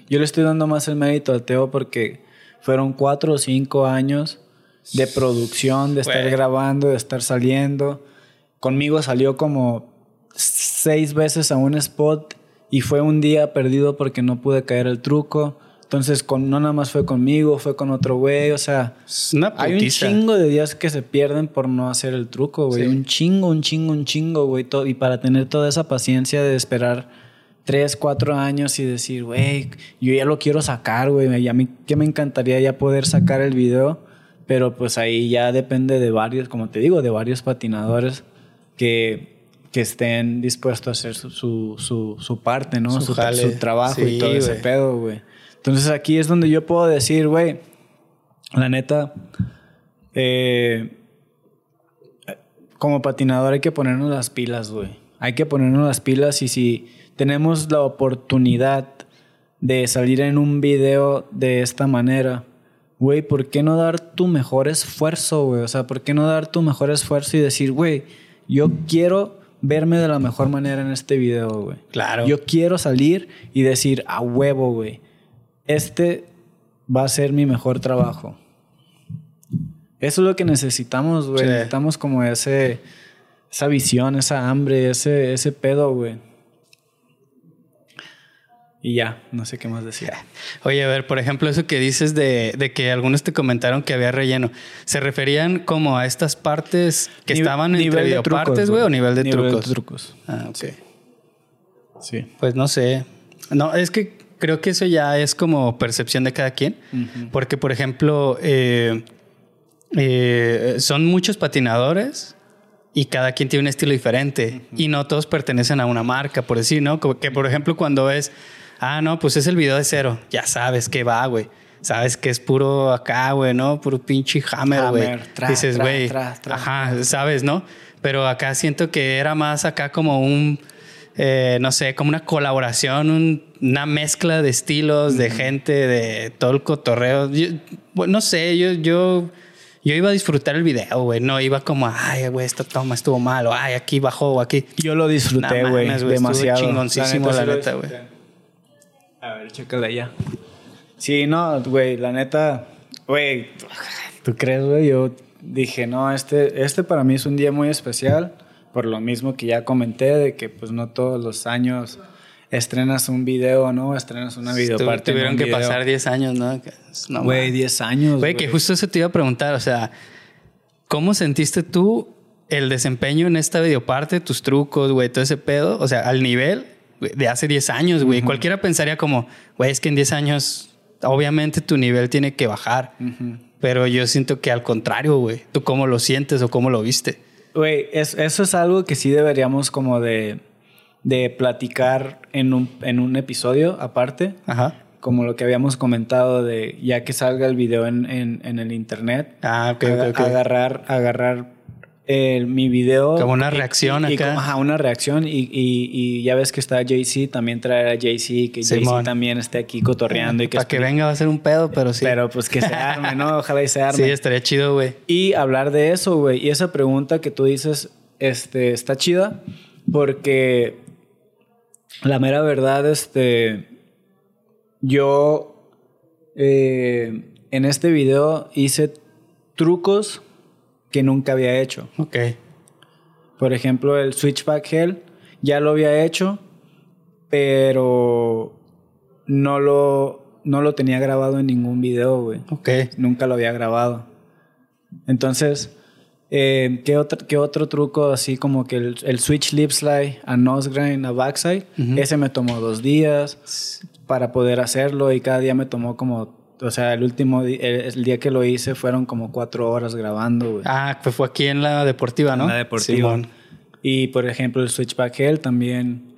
Yo le estoy dando más el mérito a Teo porque fueron cuatro o cinco años de producción, de estar Güey. grabando, de estar saliendo. Conmigo salió como seis veces a un spot y fue un día perdido porque no pude caer el truco. Entonces, con, no nada más fue conmigo, fue con otro güey. O sea, una hay un chingo de días que se pierden por no hacer el truco, güey. Sí. Un chingo, un chingo, un chingo, güey. Y para tener toda esa paciencia de esperar tres, cuatro años y decir, güey, yo ya lo quiero sacar, güey. Y a mí que me encantaría ya poder sacar el video. Pero pues ahí ya depende de varios, como te digo, de varios patinadores que, que estén dispuestos a hacer su, su, su, su parte, ¿no? Su Su, jale. su trabajo Sí, y todo ese pedo, güey. Entonces aquí es donde yo puedo decir, güey, la neta, eh, como patinador hay que ponernos las pilas, güey. Hay que ponernos las pilas y si tenemos la oportunidad de salir en un video de esta manera, güey, ¿por qué no dar tu mejor esfuerzo, güey? O sea, ¿por qué no dar tu mejor esfuerzo y decir, güey, yo quiero verme de la mejor manera en este video, güey? Claro. Yo quiero salir y decir, a huevo, güey, este va a ser mi mejor trabajo. Eso es lo que necesitamos, güey. Sí. Necesitamos como ese, esa visión, esa hambre, ese, ese pedo, güey. Y ya, no sé qué más decir. Oye, a ver, por ejemplo, eso que dices de, de que algunos te comentaron que había relleno, ¿se referían como a estas partes que Nive- estaban entre nivel de trucos, videopartes, güey, o nivel de trucos? trucos. Ah, ok. Sí. Pues no sé. No, es que creo que eso ya es como percepción de cada quien. Porque, por ejemplo, eh, eh, son muchos patinadores y cada quien tiene un estilo diferente. Y no todos pertenecen a una marca, por decir, ¿no? Que, por ejemplo, cuando es, ah, no, pues es el video de cero, ya sabes que va, güey. Sabes que es puro acá, güey, ¿no? Puro pinche hammer, güey. Dices, güey. Ajá, sabes, ¿no? Pero acá siento que era más acá como un, eh, no sé, como una colaboración, un- una mezcla de estilos, de gente, de todo el cotorreo. Yo- bueno, no sé, yo, yo, yo iba a disfrutar el video, güey. No iba como, ay, güey, esta toma estuvo mal, o ay, aquí bajó, o aquí. Yo lo disfruté, güey, estuvo demasiado. chingoncísimo, la neta, güey. A ver, chécala ya. Sí, no, güey, la neta, güey, ¿tú crees, güey? Yo dije, no, este, este para mí es un día muy especial, por lo mismo que ya comenté, de que pues no todos los años estrenas un video, ¿no? Estrenas una videoparte. Tuvieron un que video. pasar 10 años, ¿no? Güey, mames. 10 años. Güey, que justo eso te iba a preguntar, o sea, ¿cómo sentiste tú el desempeño en esta videoparte, tus trucos, güey, todo ese pedo? O sea, al nivel güey, de hace 10 años, güey. Cualquiera pensaría como, güey, es que en 10 años, obviamente tu nivel tiene que bajar. Pero yo siento que al contrario, güey. ¿Tú cómo lo sientes o cómo lo viste? Güey, es- eso es algo que sí deberíamos como de, de platicar en un, en un episodio aparte. Ajá. como lo que habíamos comentado de ya que salga el video en, en- en el internet, Ah, ok, aga- ok, ok. agarrar, agarrar mi video. Como una y- reacción y- y acá. como- ajá, una reacción. Y, y- y ya ves que está Jay-Z, también traer a Jay-Z, que. Jay-Z también esté aquí cotorreando. y que Para que venga va a ser un pedo, pero sí. Pero pues que se arme, ¿no? Ojalá y se arme. sí, estaría chido, güey. Y hablar de eso, güey. Y esa pregunta que tú dices, este, está chida porque la mera verdad, este, yo eh, en este video hice trucos que nunca había hecho. Ok. Por ejemplo, el Switchback Hell ya lo había hecho, pero no lo, no lo tenía grabado en ningún video, güey. Ok. Nunca lo había grabado. Entonces, eh, ¿qué, otro, ¿qué otro truco así como que el, el switch lip slide a nose grind a backside? Ese me tomó dos días para poder hacerlo y cada día me tomó como, o sea, el último el, el día que lo hice fueron como cuatro horas grabando, güey. Ah, pues fue aquí en la deportiva, ¿no? En la deportiva. Simón. Y por ejemplo, el switchback hell también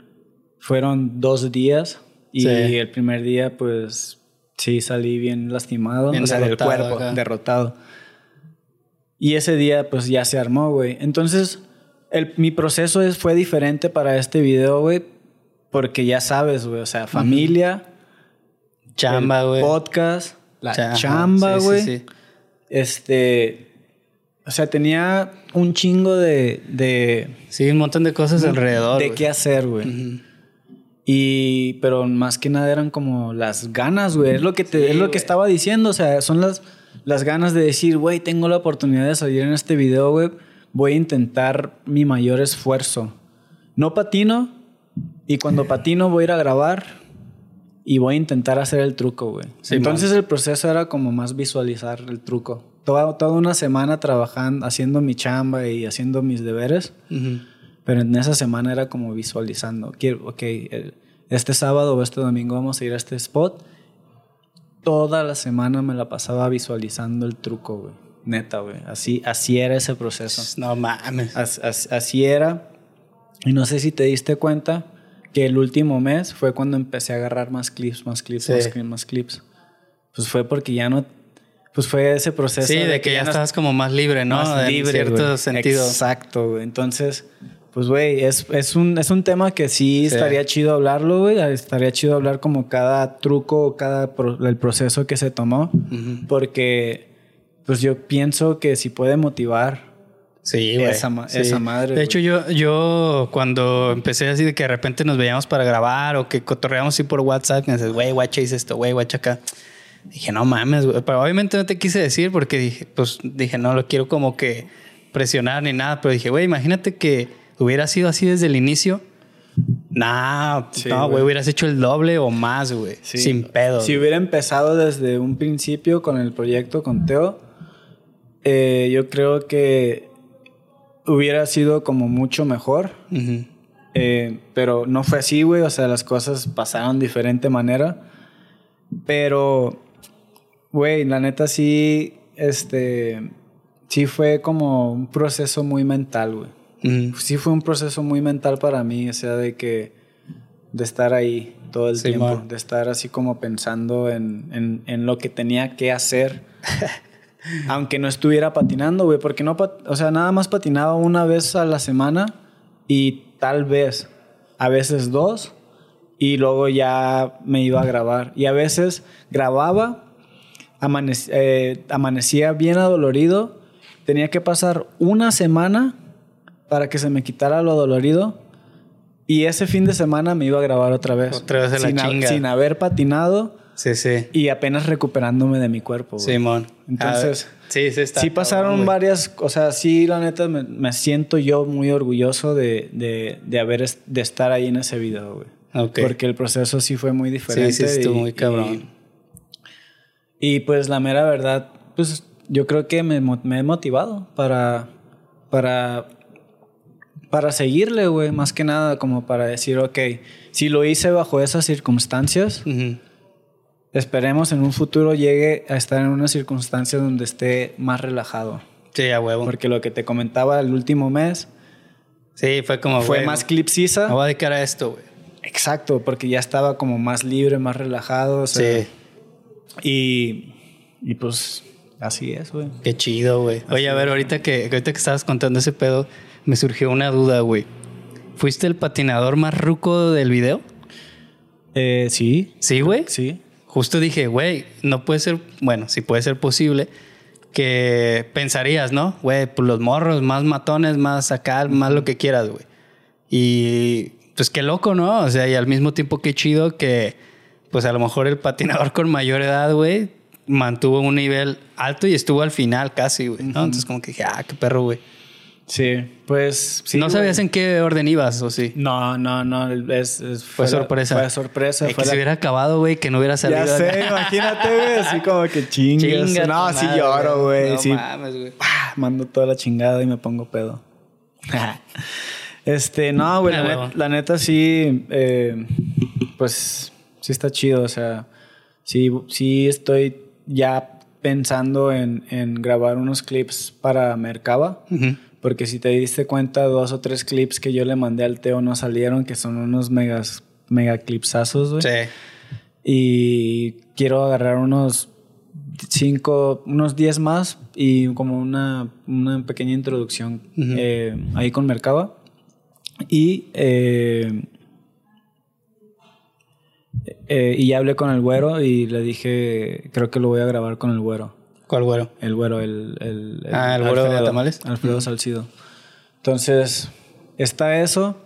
fueron dos días y Sí. el primer día pues sí salí bien lastimado, Bien o sea, del cuerpo, acá. derrotado. Y ese día pues ya se armó, güey. Entonces, el, mi proceso es, fue diferente para este video, güey, porque ya sabes, güey, o sea, familia, Chamba, güey. podcast, la chamba, sí, güey. sí. Este, o sea, tenía un chingo de, de Sí, un montón de cosas alrededor. de qué hacer, güey. Y, pero más que nada eran como las ganas, güey. Es lo que te, Sí, es lo que estaba diciendo. O sea, son las, las ganas de decir, güey, tengo la oportunidad de salir en este video, güey. Voy a intentar mi mayor esfuerzo. No patino. Y cuando patino voy a ir a grabar. Y voy a intentar hacer el truco, güey. Sí, Entonces el proceso era como más visualizar el truco. Toda, toda una semana trabajando, haciendo mi chamba y haciendo mis deberes. Pero en esa semana era como visualizando. Quiero, ok, este sábado o este domingo vamos a ir a este spot. Toda la semana me la pasaba visualizando el truco, güey. Neta, güey. Así, así era ese proceso. No mames. As- as- así era. Y no sé si te diste cuenta que el último mes fue cuando empecé a agarrar más clips, más clips, Sí. más clips, más clips. Pues fue porque ya no... pues fue ese proceso. Sí, de, que, ya, estabas como más libre, ¿no? Más en libre, cierto güey. sentido. Exacto, güey. Entonces, pues, güey, es, es, un, es un tema que sí, Sí. estaría chido hablarlo, güey. Estaría chido hablar como cada truco, cada pro- el proceso que se tomó. Porque, pues yo pienso que si puede motivar Sí, güey. Esa ma- Sí. esa madre, De hecho, yo, yo cuando empecé así de que de repente nos veíamos para grabar o que cotorreamos así por WhatsApp, me dices, güey, guacha, hice esto, güey, guacha acá. Dije, no mames, güey. Pero obviamente no te quise decir porque dije, pues dije, no lo quiero como que presionar ni nada. Pero dije, güey, imagínate que hubiera sido así desde el inicio. Nah, Sí, no, güey, hubieras hecho el doble o más, güey. Sí. Sin pedo. Si hubiera empezado desde un principio con el proyecto con Teo, eh, yo creo que hubiera sido como mucho mejor. Eh, pero no fue así, güey. O sea, las cosas pasaron de diferente manera. Pero, güey, la neta sí, este, sí fue como un proceso muy mental, güey. Sí fue un proceso muy mental para mí, o sea, de que, de estar ahí todo el Sí, tiempo, man. de estar así como pensando en, en, en lo que tenía que hacer. Aunque no estuviera patinando, güey, porque no, o sea, nada más patinaba una vez a la semana y tal vez, a veces dos, y luego ya me iba a grabar. Y a veces grababa, amanec- eh, amanecía bien adolorido, tenía que pasar una semana para que se me quitara lo dolorido. Y ese fin de semana me iba a grabar otra vez. Otra vez a la sin, chinga. sin haber patinado Sí, sí. y apenas recuperándome de mi cuerpo. güey. Simón. Entonces, Ah, sí, sí, está. sí pasaron güey. varias, o sea, sí, la neta, me, me siento yo muy orgulloso de, de, de haber, de estar ahí en ese video, güey. Ok. Porque el proceso sí fue muy diferente. Sí, sí, estuvo y- muy cabrón. Y, y, pues la mera verdad, pues yo creo que me, me he motivado para, para, para seguirle, güey. Más que nada como para decir, ok, si lo hice bajo esas circunstancias, Ujú. Esperemos en un futuro llegue a estar en una circunstancia donde esté más relajado. Sí, a huevo. Porque lo que te comentaba el último mes Sí, fue como. fue más clipsisa. Me voy a dedicar a esto, güey. Exacto, porque ya estaba como más libre, más relajado. o sea, Sí. Y, y pues así es, güey. Qué chido, güey. Oye, a ver, ahorita que, ahorita que estabas contando ese pedo, me surgió una duda, güey. ¿Fuiste el patinador más ruco del video? Eh, sí, Sí, güey. sí. Justo dije, güey, no puede ser, bueno, sí puede ser posible que pensarías, ¿no? Güey, pues los morros, más matones, más acá, más lo que quieras, güey. Y pues qué loco, ¿no? O sea, y al mismo tiempo qué chido que, pues a lo mejor el patinador con mayor edad, güey, mantuvo un nivel alto y estuvo al final casi, güey, ¿no? Entonces como que dije, ah, qué perro, güey. Sí, pues sí. ¿No güey. sabías en qué orden ibas o sí? No, no, no. Es, es- Fue sorpresa. fue sorpresa. Es fue que la- se hubiera acabado, güey, que no hubiera salido. Ya acá. sé, imagínate, güey. Así como que chingas. Chinga no, sí madre, lloro, güey. No sí, mames, güey. ¡pah! mando toda la chingada y me pongo pedo. este, no, güey, Ah, la, net- la neta sí, eh, pues sí está chido, o sea, sí, sí estoy ya pensando en, en grabar unos clips para Mercaba, Ujú. Porque si te diste cuenta, dos o tres clips que yo le mandé al Teo no salieron, que son unos megas, mega clipsazos, güey. Sí. Y quiero agarrar unos cinco, unos 10 más y como una, una pequeña introducción eh, ahí con Mercaba. Y, eh, eh, y ya hablé con el güero y le dije, creo que lo voy a grabar con el güero. ¿Cuál güero? El güero, el... el, Ah, ¿el güero de Tamales? Alfredo Salcido. Entonces, está eso.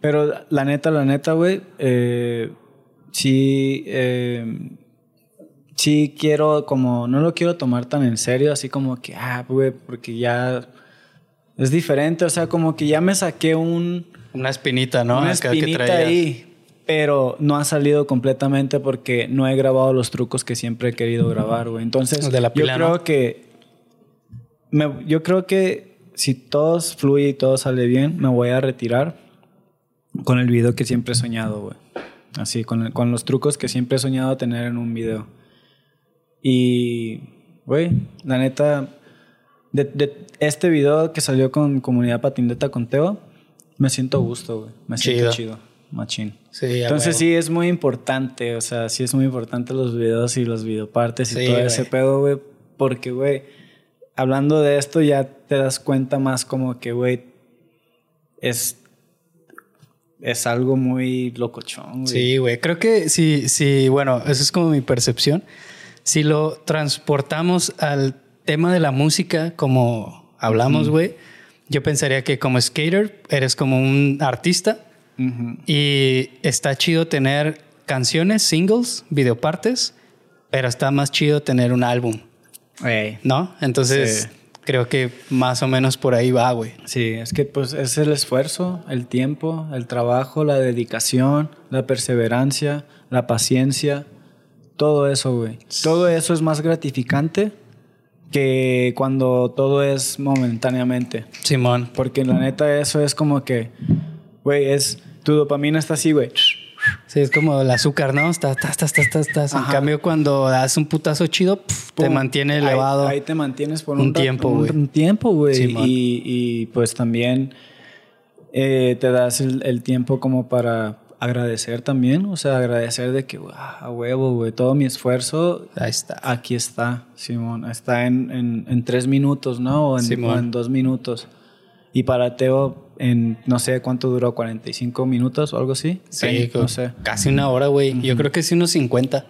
Pero la neta, la neta, güey, eh, sí, eh, sí quiero como, no lo quiero tomar tan en serio, así como que, ah, güey, porque ya es diferente, o sea, como que ya me saqué un, Una espinita, ¿no? una que espinita traías. ahí, pero no ha salido completamente porque no he grabado los trucos que siempre he querido grabar, güey. Entonces, De la pila, yo creo ¿no? que me- yo creo que si todo fluye y todo sale bien, me voy a retirar con el video que siempre he soñado, güey. Así, con, el- con los trucos que siempre he soñado tener en un video. Y, güey, la neta, de, de este video que salió con Comunidad Patineta con Teo, me siento a gusto, güey. Me siento Chido. chido. Machín. Sí, Entonces sí, es muy importante, o sea, sí es muy importante los videos y los videopartes y Sí, todo ese pedo, güey, porque, güey, hablando de esto ya te das cuenta más como que, güey, es, es algo muy locochón, güey. Sí, güey. Creo que sí, sí, bueno, eso es como mi percepción. Si lo transportamos al tema de la música, como hablamos, güey, yo pensaría que como skater eres como un artista Ujú. y está chido tener canciones, singles, videopartes, pero está más chido tener un álbum. ¿no? Entonces, Sí. creo que más o menos por ahí va, güey. Sí, es que pues es el esfuerzo, el tiempo, el trabajo, la dedicación, la perseverancia, la paciencia, todo eso, güey. Todo eso es más gratificante que cuando todo es momentáneamente. Simón. Porque la neta eso es como que, güey, es, tu dopamina está así, güey. Sí, es como el azúcar, ¿no? Estás, estás, estás, estás. En cambio, cuando das un putazo chido, te mantiene Ahí- elevado. Ahí, te mantienes por un tiempo, güey. Un tiempo, güey. Y, y, pues también eh, te das el, el tiempo como para agradecer también. O sea, agradecer de que, "Ah, a huevo, güey, todo mi esfuerzo Ahí está. aquí está, Simón. Está en, en, en tres minutos, ¿no? O en, o en dos minutos. Y para Teo, en no sé cuánto duró, 45 minutos o algo así. Sí, no sé. casi una hora, güey. Yo creo que sí unos 50.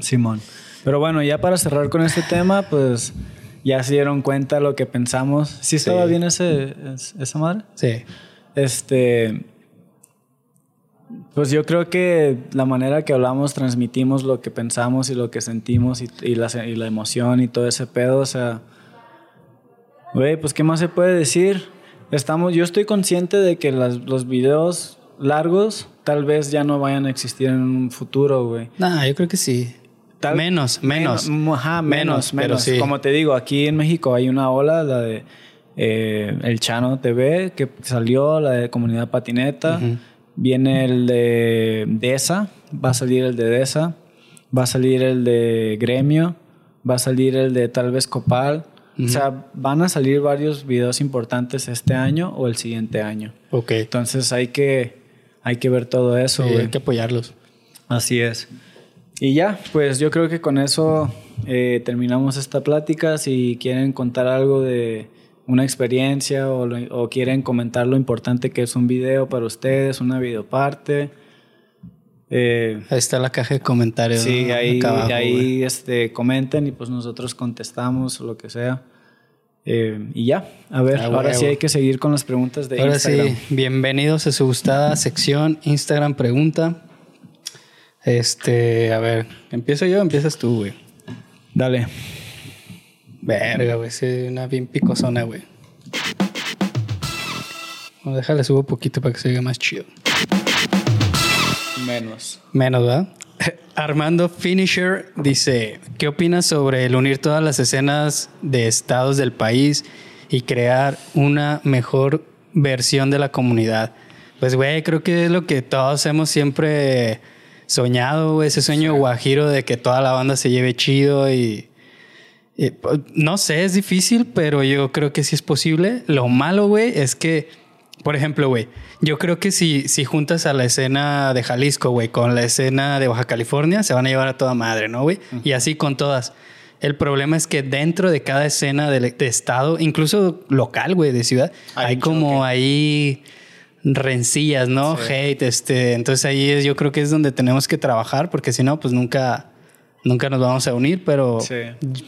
Simón. Pero bueno, ya para cerrar con este tema, pues ya se dieron cuenta lo que pensamos. ¿Sí estaba Sí. bien ese, es- esa madre? Sí. Este. Pues yo creo que la manera que hablamos, transmitimos lo que pensamos y lo que sentimos y, y la, y la emoción y todo ese pedo. O sea, güey, pues ¿qué más se puede decir? Estamos, yo estoy consciente de que las- los videos largos tal vez ya no vayan a existir en un futuro, güey. Nah, yo creo que sí. Tal- menos, menos. Menos, ajá, menos, Menos, sí. Como te digo, aquí en México hay una ola, la de eh, El Chano TV, que salió, la de Comunidad Patineta. Viene el de DESA, va a salir el de DESA. Va a salir el de Gremio. Va a salir el de tal vez Copal. O sea, van a salir varios videos importantes este año o el siguiente año. Ok. Entonces hay que, hay que ver todo eso, Sí, hay que apoyarlos. Así es. Y ya, pues yo creo que con eso eh, terminamos esta plática. Si quieren contar algo de una experiencia o, lo- o quieren comentar lo importante que es un video para ustedes, una videoparte. Eh, Ahí está la caja de comentarios. sí, ¿no? ahí, abajo, ahí este, comenten y pues nosotros contestamos o lo que sea. Eh, y ya, a ver, Ah, ahora sí hay que seguir con las preguntas de Ahora Instagram. sí, bienvenidos a su gustada sección Instagram Pregunta. Este, a ver, ¿empiezo yo o empiezas tú, güey? Dale. Verga, güey, sí, una bien picosona, güey. Bueno, déjale, subo poquito para que se oiga más chido. Menos. Menos, ¿verdad? Armando Finisher dice, ¿qué opinas sobre el unir todas las escenas de estados del país y crear una mejor versión de la comunidad? Pues, güey, creo que es lo que todos hemos siempre soñado, güey, ese sueño guajiro de que toda la banda se lleve chido y... y, pues, no sé, es difícil, pero yo creo que sí es posible. Lo malo, güey, es que, por ejemplo, güey, yo creo que si, si juntas a la escena de Jalisco, güey, con la escena de Baja California, se van a llevar a toda madre, ¿no, güey? Y así con todas. El problema es que dentro de cada escena de, de estado, incluso local, güey, de ciudad, Hay como ahí rencillas, ¿no? Sí. Hate, este. Entonces ahí es, yo creo que es donde tenemos que trabajar, porque si no, pues nunca, nunca nos vamos a unir, pero Sí.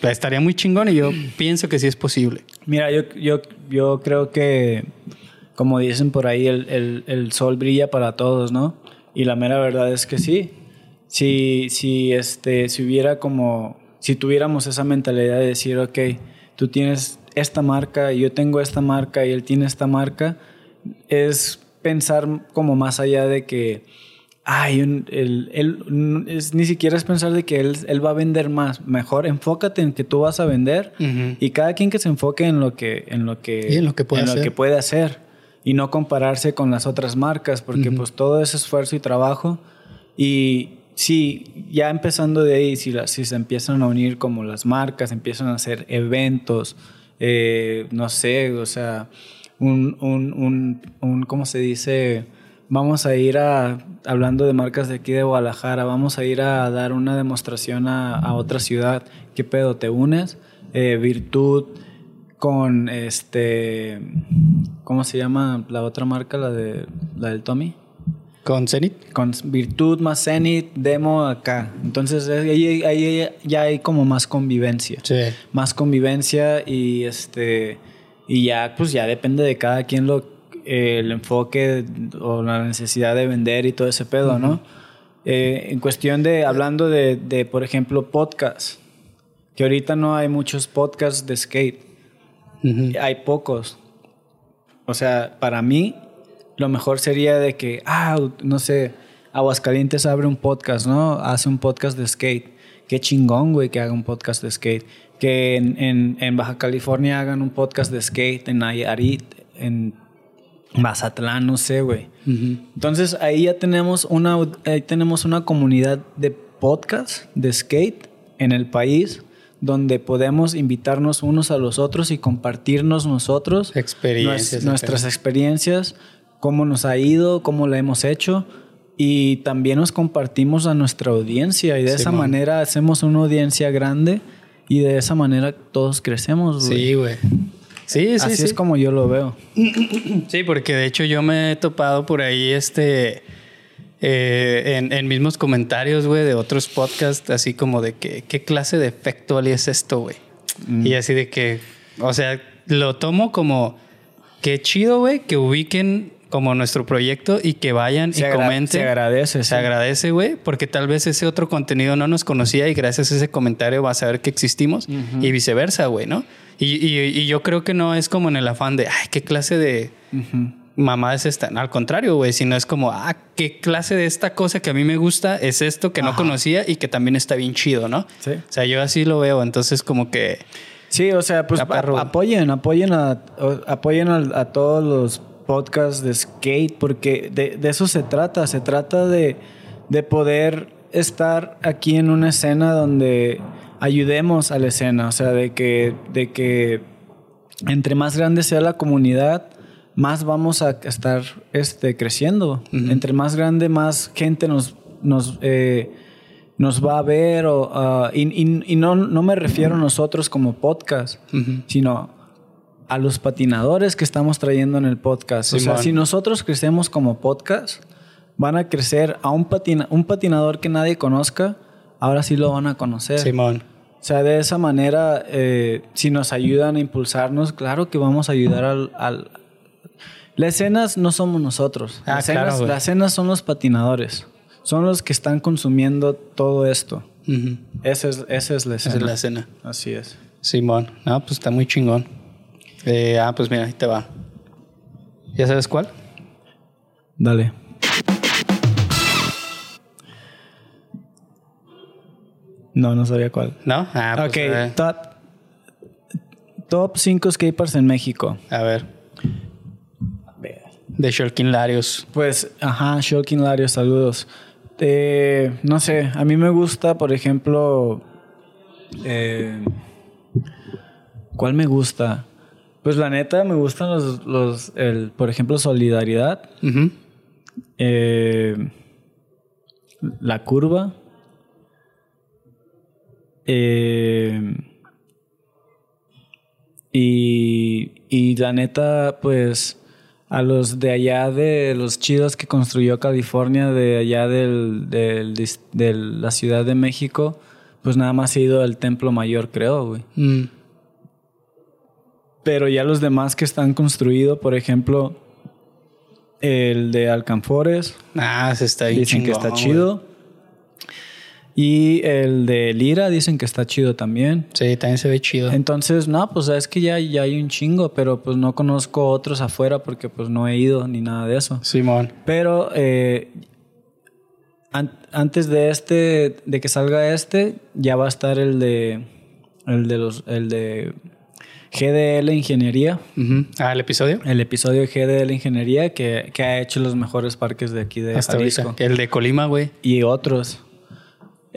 estaría muy chingón y yo pienso que sí es posible. Mira, yo, yo, yo creo que, como dicen por ahí, el, el- el sol brilla para todos, ¿no? Y la mera verdad es que sí. Si, si, este, si hubiera como, si tuviéramos esa mentalidad de decir, ok, tú tienes esta marca yo tengo esta marca y él tiene esta marca, es pensar como más allá de que, ay, un- él, él- n- es, ni siquiera es pensar de que él, él va a vender más. Mejor enfócate en que tú vas a vender Ujú. y cada quien que se enfoque en lo que, en lo que, en lo que puede hacer. que puede hacer y no compararse con las otras marcas, porque pues todo es esfuerzo y trabajo. Y sí, ya empezando de ahí, si, la- si se empiezan a unir como las marcas, empiezan a hacer eventos, eh, no sé, o sea, un, un, un, un, ¿cómo se dice? Vamos a ir a, hablando de marcas de aquí de Guadalajara, vamos a ir a dar una demostración a, a otra ciudad. ¿Qué pedo? ¿Te unes? eh, Virtud con este, ¿cómo se llama la otra marca, la de la del Tommy? ¿Con Zenith? Con Virtud más Zenith, demo acá. Entonces ahí, ahí ya hay como más convivencia. Sí. Más convivencia y este y ya pues ya depende de cada quien lo eh, el enfoque o la necesidad de vender y todo ese pedo, ¿no? Eh, en cuestión de hablando de, de por ejemplo podcast, que ahorita no hay muchos podcasts de skate, Hay pocos. O sea, para mí lo mejor sería de que, ah, no sé, Aguascalientes abre un podcast, ¿no? Hace un podcast de skate. Qué chingón, güey, que haga un podcast de skate. Que en, en- en Baja California hagan un podcast de skate, en Nayarit, en Mazatlán, no sé, güey. Entonces ahí ya tenemos una, ahí tenemos una comunidad de podcast de skate en el país donde podemos invitarnos unos a los otros y compartirnos nosotros Experiencias. nuestras experiencias, cómo nos ha ido, cómo la hemos hecho y también nos compartimos a nuestra audiencia y de esa manera hacemos una audiencia grande y de esa manera todos crecemos. güey. Sí, güey. Sí, sí, Así sí. es como yo lo veo. Sí, porque de hecho yo me he topado por ahí este eh, en, en mismos comentarios, güey, de otros podcasts, así como de que qué clase de factual es esto, güey. Mm. Y así de que, o sea, lo tomo como qué chido, güey, que ubiquen como nuestro proyecto y que vayan Se y comenten. se agradece, Se sí. agradece, güey, porque tal vez ese otro contenido no nos conocía y gracias a ese comentario vas a ver que existimos y viceversa, güey, ¿no? Y, y- y yo creo que no es como en el afán de, ay, qué clase de. Mamá es esta. Al contrario, güey, sino es como, ah, qué clase de esta cosa que a mí me gusta es esto que no Ajá. conocía y que también está bien chido, ¿no? Sí. O sea, yo así lo veo, entonces como que... Sí, o sea, pues perro. apoyen, apoyen a, apoyen a, a todos los podcasts de skate, porque de, de eso se trata, se trata de, de poder estar aquí en una escena donde ayudemos a la escena, o sea, de que, de que entre más grande sea la comunidad, más vamos a estar este, creciendo. Entre más grande, más gente nos, nos, eh, nos va a ver. O, ah, y y- y no, no me refiero a nosotros como podcast, sino a los patinadores que estamos trayendo en el podcast. O sea, si nosotros crecemos como podcast, van a crecer a un, patina- un patinador que nadie conozca, ahora sí lo van a conocer. Simón. O sea, de esa manera, eh, si nos ayudan a impulsarnos, claro que vamos a ayudar al... al- Las escenas no somos nosotros. Ah, las, escenas, claro, güey. las escenas son los patinadores. Son los que están consumiendo todo esto. Esa es, esa es la Esa escena. es la escena. Así es. Simón. No, pues está muy chingón. Eh, ah, pues mira, ahí te va. ¿Ya sabes cuál? Dale. No, no sabía cuál. ¿No? Ah, pues, ok, eh, top, top 5 skateparks en México. a ver. De Shulkin Larios. Pues, ajá, Shocking Lario, saludos. Eh, no sé, a mí me gusta, por ejemplo. eh, ¿Cuál me gusta? Pues la neta, me gustan los, los el, por ejemplo, Solidaridad, eh, La Curva, y, y la neta, pues a los de allá de los chidos que construyó California, de allá del, de la Ciudad de México, pues nada más he ido al Templo Mayor, creo, güey. Mm. Pero ya los demás que están construidos, por ejemplo, el de Alcanfores, Ah, se está bien dicen que está güey. Y el de Lira dicen que está chido también. Sí, también se ve chido. Entonces, no, pues es que ya, ya hay un chingo, pero pues no conozco otros afuera porque pues no he ido ni nada de eso. Simón. Pero eh, an- antes de este, de que salga este, ya va a estar el de el de los, el de GDL Ingeniería, Ujú. Ah, el episodio. el episodio de GDL Ingeniería que, que ha hecho los mejores parques de aquí de Hasta Jalisco ahorita. El de Colima, güey. y otros.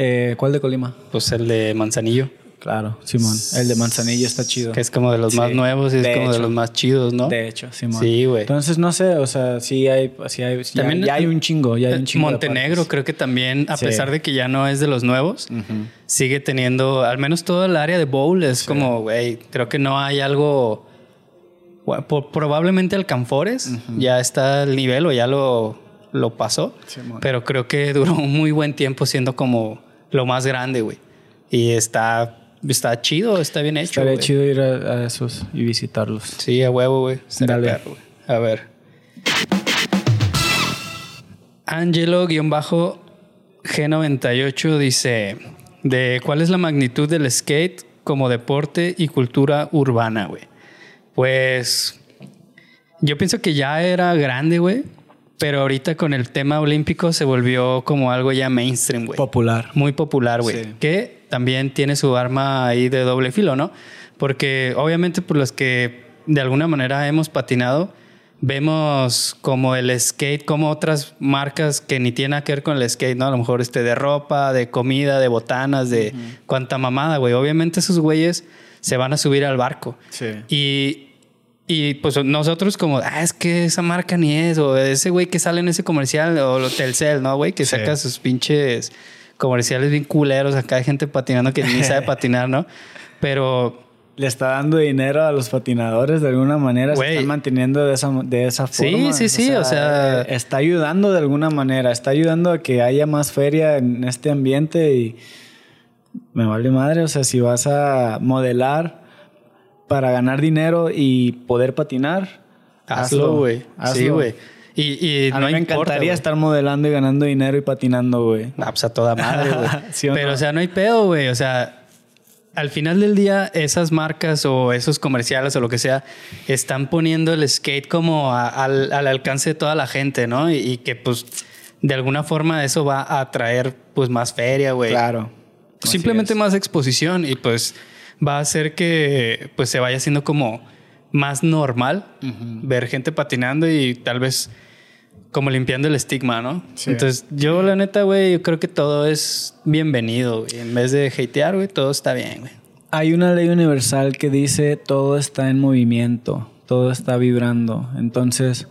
Eh, ¿Cuál de Colima? Pues el de Manzanillo. Claro, Simón. El de Manzanillo está chido. Que es como de los más nuevos y es de como de los más chidos, ¿no? De hecho, Simón. Sí, güey. Entonces, no sé, o sea, sí hay, sí hay, También- ya, hay un chingo, ya hay un chingo. de Montenegro creo que también, a Sí. pesar de que ya no es de los nuevos, sigue teniendo, al menos todo el área de bowl es como, güey, creo que no hay algo, probablemente Alcanfores ya está al nivel o ya lo, lo pasó, Simón. pero creo que duró un muy buen tiempo siendo como lo más grande, güey. Y está, está chido, está bien hecho. Estaría chido ir a, a esos y visitarlos. Sí, a huevo, güey. Dale. perro. A ver. Angelo-G98 dice: de ¿Cuál es la magnitud del skate como deporte y cultura urbana, güey? Pues yo pienso que ya era grande, güey. Pero ahorita con el tema olímpico se volvió como algo ya mainstream, güey Popular. muy popular, güey. Sí. Que también tiene su arma ahí de doble filo, ¿no? Porque obviamente por los que de alguna manera hemos patinado, vemos como el skate, como otras marcas que ni tienen que ver con el skate, ¿no? A lo mejor este de ropa, de comida, de botanas, de cuanta mamada, güey. Obviamente esos güeyes se van a subir al barco. Sí. Y, y pues nosotros como, ah, es que esa marca ni es, o ese güey que sale en ese comercial, o lo Telcel, ¿no, güey? Que Sí. saca sus pinches comerciales bien culeros, acá hay gente patinando que ni sabe patinar, ¿no? Pero Le está dando dinero a los patinadores de alguna manera. Güey. Se están manteniendo de esa, de esa Sí, forma. sí, sí, o sea- eh, Está ayudando de alguna manera. Está ayudando a que haya más feria en este ambiente y... Me vale madre. O sea, si vas a modelar para ganar dinero y poder patinar... hazlo, güey. Sí, güey. Y, y A no mí me importa, encantaría estar modelando y ganando dinero y patinando, güey. Ah, pues a toda madre, güey. ¿Sí o Pero, no? o sea, no hay pedo, güey. O sea, al final del día, esas marcas o esos comerciales o lo que sea, están poniendo el skate como a- al, al alcance de toda la gente, ¿no? Y, y que, pues, de alguna forma eso va a atraer, pues, más feria, güey. Claro. Simplemente más exposición y, pues, va a hacer que, pues, se vaya haciendo como más normal ver gente patinando y tal vez como limpiando el estigma, ¿no? Sí. Entonces, yo la neta, güey, yo creo que todo es bienvenido. En vez de hatear, güey, todo está bien, güey. Hay una ley universal que dice todo está en movimiento, todo está vibrando. Entonces,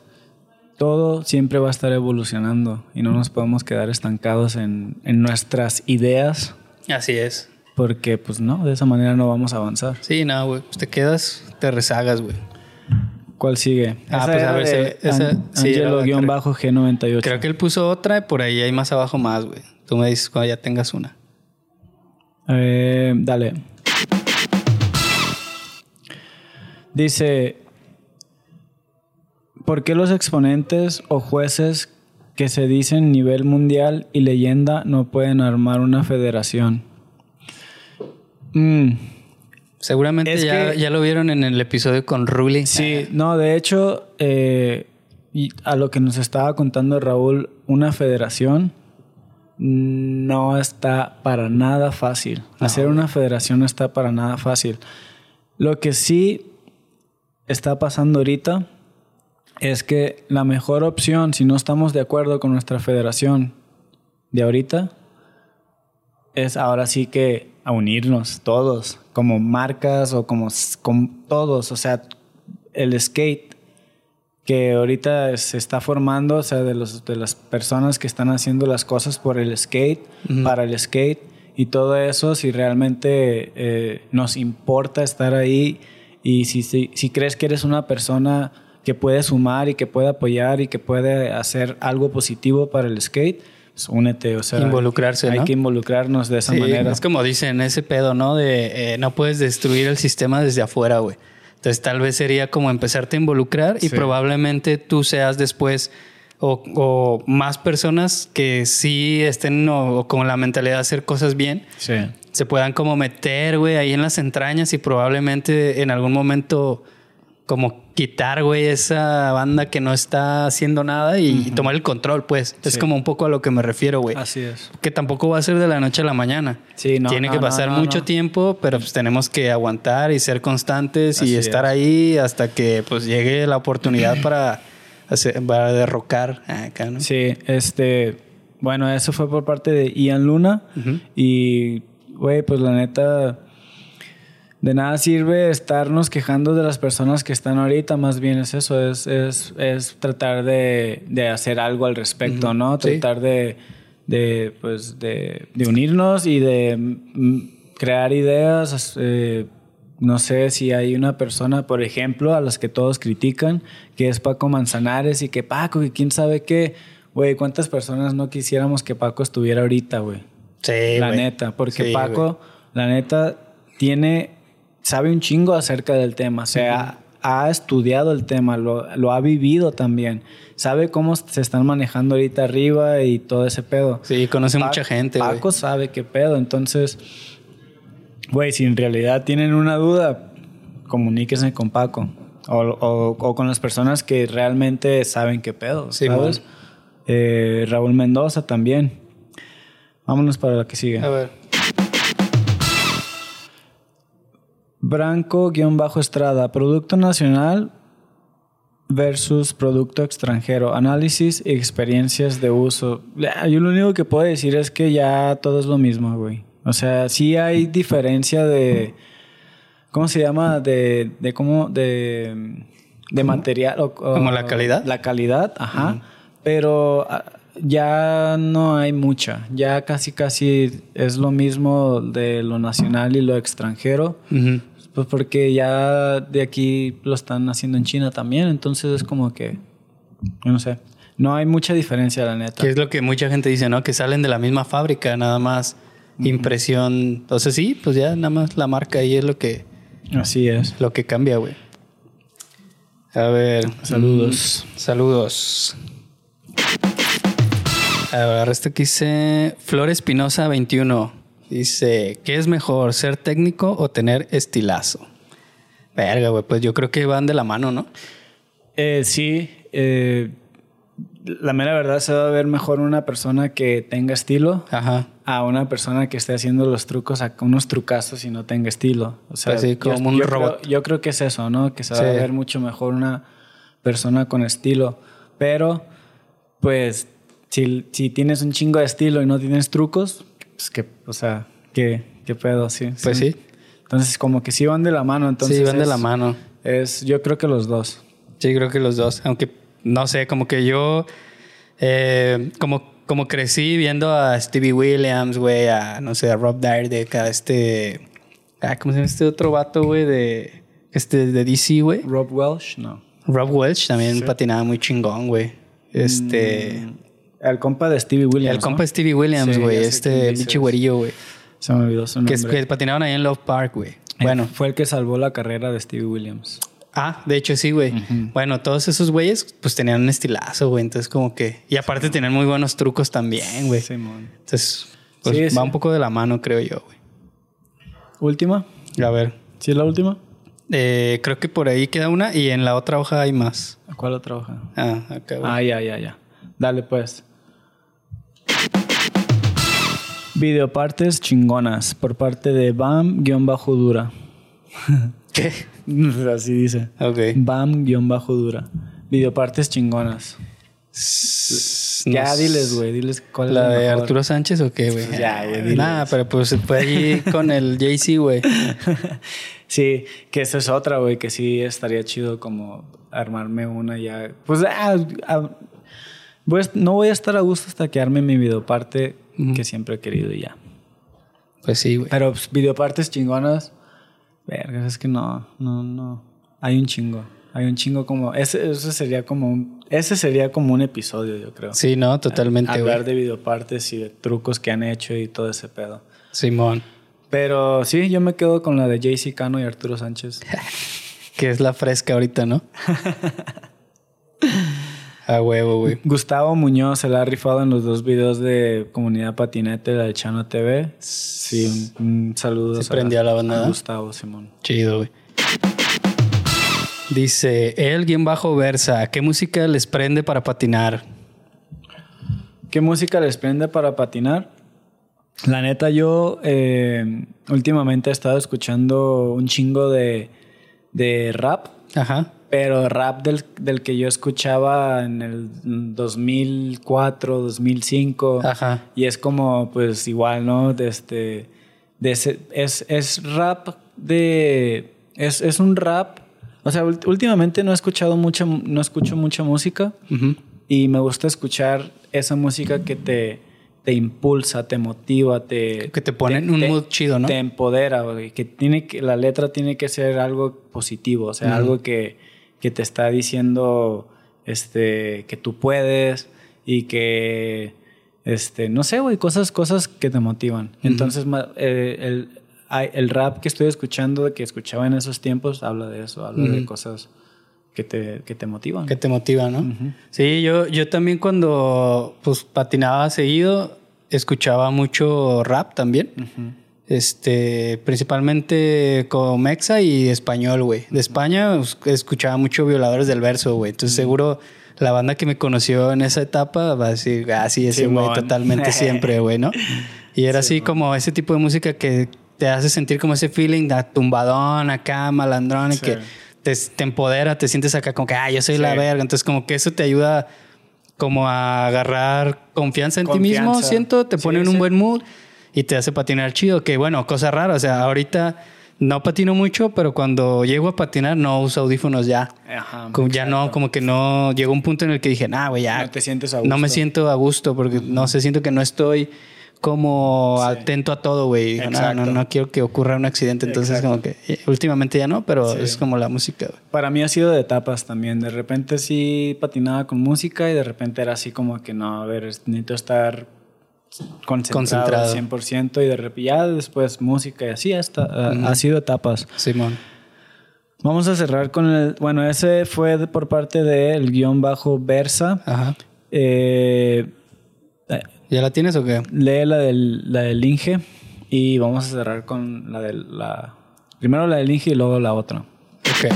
todo siempre va a estar evolucionando y no nos podemos quedar estancados en, en nuestras ideas Así es. Porque, pues no, de esa manera no vamos a avanzar. Sí, no, güey. Pues te quedas, te rezagas, güey. ¿Cuál sigue? Ah, Esa pues, a ver, se- esa- An- sí, era la Angelo-G98. Creo que él puso otra y por ahí hay más abajo más, güey. Tú me dices cuando ya tengas una. Eh, dale. Dice, ¿por qué los exponentes o jueces que se dicen nivel mundial y leyenda no pueden armar una federación? Mm, Seguramente Es ya, que- ya lo vieron en el episodio con Ruli. sí, no, de hecho, eh, y a lo que nos estaba contando Raúl, una federación no está para nada fácil. No. Hacer una federación no está para nada fácil. Lo que sí está pasando ahorita es que la mejor opción, si no estamos de acuerdo con nuestra federación de ahorita, es ahora sí que a unirnos todos, como marcas o como, con todos, o sea, el skate que ahorita se está formando, o sea, de, los, de las personas que están haciendo las cosas por el skate, para el skate y todo eso, si realmente eh, nos importa estar ahí y si, si, si crees que eres una persona que puede sumar y que puede apoyar y que puede hacer algo positivo para el skate, pues únete, o sea, Involucrarse, hay ¿no? que involucrarnos de esa Sí, manera. Es como dicen, ese pedo, ¿no? De eh, no puedes destruir el sistema desde afuera, güey. Entonces tal vez sería como empezarte a involucrar y Sí. probablemente tú seas después o, o más personas que sí estén o, o con la mentalidad de hacer cosas bien, Sí. se puedan como meter, güey, ahí en las entrañas y probablemente en algún momento como quitar, güey, esa banda que no está haciendo nada y, tomar el control, pues. Es como un poco a lo que me refiero, güey. Así es. Que tampoco va a ser de la noche a la mañana. Sí, no, Tiene no, que pasar no, mucho tiempo, pero pues tenemos que aguantar y ser constantes Así y estar es. ahí hasta que pues llegue la oportunidad para, hacer- para derrocar acá, ¿no? Sí, este, bueno, eso fue por parte de Ian Luna y, güey, pues la neta, de nada sirve estarnos quejando de las personas que están ahorita, más bien es eso, es, es, es tratar de, de hacer algo al respecto, ¿no? Sí. Tratar de, de, pues, de, de unirnos y de mm, crear ideas. eh, no sé si hay una persona, por ejemplo, a las que todos critican, que es Paco Manzanares y que Paco, que quién sabe qué. Güey, ¿cuántas personas no quisiéramos que Paco estuviera ahorita, güey? Sí, la neta, porque Sí, Paco, la neta, tiene, sabe un chingo acerca del tema, o sea, ha estudiado el tema, lo, lo ha vivido también, sabe cómo se están manejando ahorita arriba y todo ese pedo. Sí, conoce Pa- mucha gente. Paco sabe qué pedo, entonces, güey, si en realidad tienen una duda, comuníquense con Paco. O, o- o con las personas que realmente saben qué pedo, Sí, ¿sabes? Eh, Raúl Mendoza también. Vámonos para la que sigue. A ver. Branco-Estrada, Producto Nacional versus Producto Extranjero, Análisis y Experiencias de Uso. Yo lo único que puedo decir es que ya todo es lo mismo, güey. O sea, sí hay diferencia de... ¿Cómo se llama? De, de cómo... De, de material. o- o- ¿Como la calidad? La calidad, ajá. Pero ah, ya no hay mucha. Ya casi, casi es lo mismo de lo nacional y lo extranjero. Pues porque ya de aquí lo están haciendo en China también, entonces es como que, yo no sé, no hay mucha diferencia la neta. Que es lo que mucha gente dice, ¿no? Que salen de la misma fábrica, nada más impresión. Entonces sí, pues ya nada más la marca ahí es lo que, Así es. lo que cambia, güey. A ver. Saludos. mm, saludos. A ver, esto que dice Flor Espinosa 21. Dice, ¿qué es mejor, ser técnico o tener estilazo? Verga, güey, pues yo creo que van de la mano, ¿no? Eh, sí, eh, la mera verdad se va a ver mejor una persona que tenga estilo Ajá. a una persona que esté haciendo los trucos, unos trucazos y no tenga estilo. O sea, Pues sí, yo- como un yo robot. Creo, yo creo que es eso, ¿no? Que se va Sí. a ver mucho mejor una persona con estilo. Pero, pues, si, si tienes un chingo de estilo y no tienes trucos, pues que, o sea, ¿qué, qué pedo? Sí, Pues sí. Entonces, como que sí van de la mano. Entonces sí, van de la mano. Es, yo creo que los dos. Sí, creo que los dos. Aunque, no sé, como que yo, eh, como, como crecí viendo a Stevie Williams, güey, a, no sé, a Rob Dyrdek, a este... Ah, ¿Cómo se llama este otro vato, güey? De, este, de DC, güey. Rob Welsh, no. Rob Welch también patinaba muy chingón, güey. Este... El compa de Stevie Williams. el compa ¿no? Stevie Williams, Sí, güey. sé este biche güerillo, güey. Se me olvidó su Que, nombre. que patinaban ahí en Love Park, güey. Bueno, fue el que salvó la carrera de Stevie Williams. Ah, de hecho sí, güey. Bueno, todos esos güeyes pues tenían un estilazo, güey. Entonces como que... Y aparte tenían muy buenos trucos también, güey. Simón. Entonces pues, Sí, va sí. un poco de la mano, creo yo, güey. ¿Última? A ver. ¿Sí es la última? eh, creo que por ahí queda una y en la otra hoja hay más. ¿A cuál otra hoja? Ah, acá. Ah, ya, ya, ya. Dale, pues. Videopartes chingonas por parte de Bam-Dura. ¿Qué? Así dice. Ok. Bam-Dura. Videopartes chingonas. Ya diles, güey. Diles cuál ¿La es la de mejor. Arturo Sánchez o qué, güey? Ya, güey, diles. Nah, pero pues fue allí con el Jay-Z, güey. Sí, que eso es otra, güey, que sí estaría chido como armarme una ya. Pues ah, ah, voy a- no voy a estar a gusto hasta que arme mi videoparte que siempre he querido y ya. Pues sí, güey. Pero pues, videopartes chingonas, vergas, es que no, no, no. Hay un chingo. Hay un chingo como. Ese, ese sería como un. Ese sería como un episodio, yo creo. Sí, no, totalmente, Hablar güey. de videopartes y de trucos que han hecho y todo ese pedo. Simón. Pero sí, yo me quedo con la de JC Cano y Arturo Sánchez. Que es la fresca ahorita, ¿no? A huevo, güey. Gustavo Muñoz se la ha rifado en los dos videos de Comunidad Patinete, la de Chano TV. Sí, un, un saludo Se prendió la banda, a ¿verdad? Gustavo Simón. Chido, güey. Dice, el guion bajo versa, ¿qué música les prende para patinar? ¿Qué música les prende para patinar? La neta, yo eh, últimamente he estado escuchando un chingo de, de rap, Ajá. Pero rap del, del que yo escuchaba en el 2004, 2005. Ajá. Y es como, pues igual, ¿no? De este, de ese- es, es rap de... Es, es un rap... O sea, últimamente no he escuchado mucha... No escucho mucha música. Y me gusta escuchar esa música que te, te impulsa, te motiva, te... Que te pone en un mood chido, ¿no? Te empodera. Que tiene que... La letra tiene que ser algo positivo. O sea, algo que, que te está diciendo... Este... Que tú puedes. Y que... Este... No sé, güey. Cosas, cosas que te motivan. Entonces, eh, el... El rap que estoy escuchando, que escuchaba en esos tiempos, habla de eso, habla de cosas que te, que te motivan. Que te motiva, ¿no? Sí, yo, yo también cuando pues patinaba seguido, escuchaba mucho rap también. Este, principalmente con Mexa y español, güey. De España pues, escuchaba mucho Violadores del Verso, güey. Entonces seguro la banda que me conoció en esa etapa va a decir, ah, sí, ese güey totalmente siempre, güey, ¿no? Y era así como ese tipo de música que te hace sentir como ese feeling de tumbadón acá, malandrón, y Sí. que te, te empodera, te sientes acá como que, ah, yo soy la Sí. verga. Entonces como que eso te ayuda como a agarrar confianza en ti mismo, siento, te Sí, pone en un buen mood y te hace patinar chido. Que bueno, cosa rara, o sea, ahorita no patino mucho, pero cuando llego a patinar no uso audífonos ya. Ajá, Como ya no, como que no, llegó un punto en el que dije, nah, güey, ya. No te sientes a No me gusto. siento a gusto porque no sé, siento que no estoy como Sí. atento a todo, güey. No, no, no quiero que ocurra un accidente, entonces Exacto. como que últimamente ya no, pero Sí. es como la música, güey. Para mí ha sido de etapas también. De repente sí patinaba con música y de repente era así como que no, a ver, es- necesito estar concentrado, Concentrado. 100% y de repente después música y así hasta, ha- Ujú. ha sido etapas. Simón. Vamos a cerrar con el... Bueno, ese fue de- por parte del guion bajo Versa. Ajá. Eh, eh, ¿Ya la tienes o qué? lee la del, la del Inge y vamos a cerrar con la del... La, primero la del Inge y luego la otra. Ok.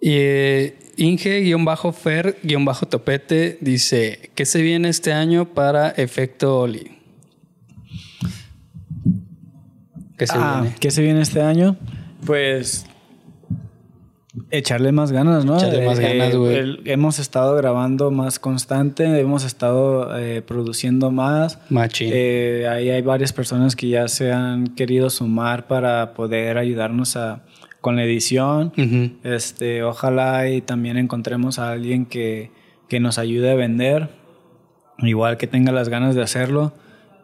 Y Inge-Fer-Topete dice: ¿Qué se viene este año para Efecto Oli? ¿Qué se Ah, viene? ¿Qué se viene este año? Pues echarle más ganas, ¿no? Echarle más ganas, güey. hemos estado grabando más constante, hemos estado eh, produciendo más. Machín. Eh, ahí hay varias personas que ya se han querido sumar para poder ayudarnos a, con la edición. Este, ojalá y también encontremos a alguien que, que nos ayude a vender, igual que tenga las ganas de hacerlo,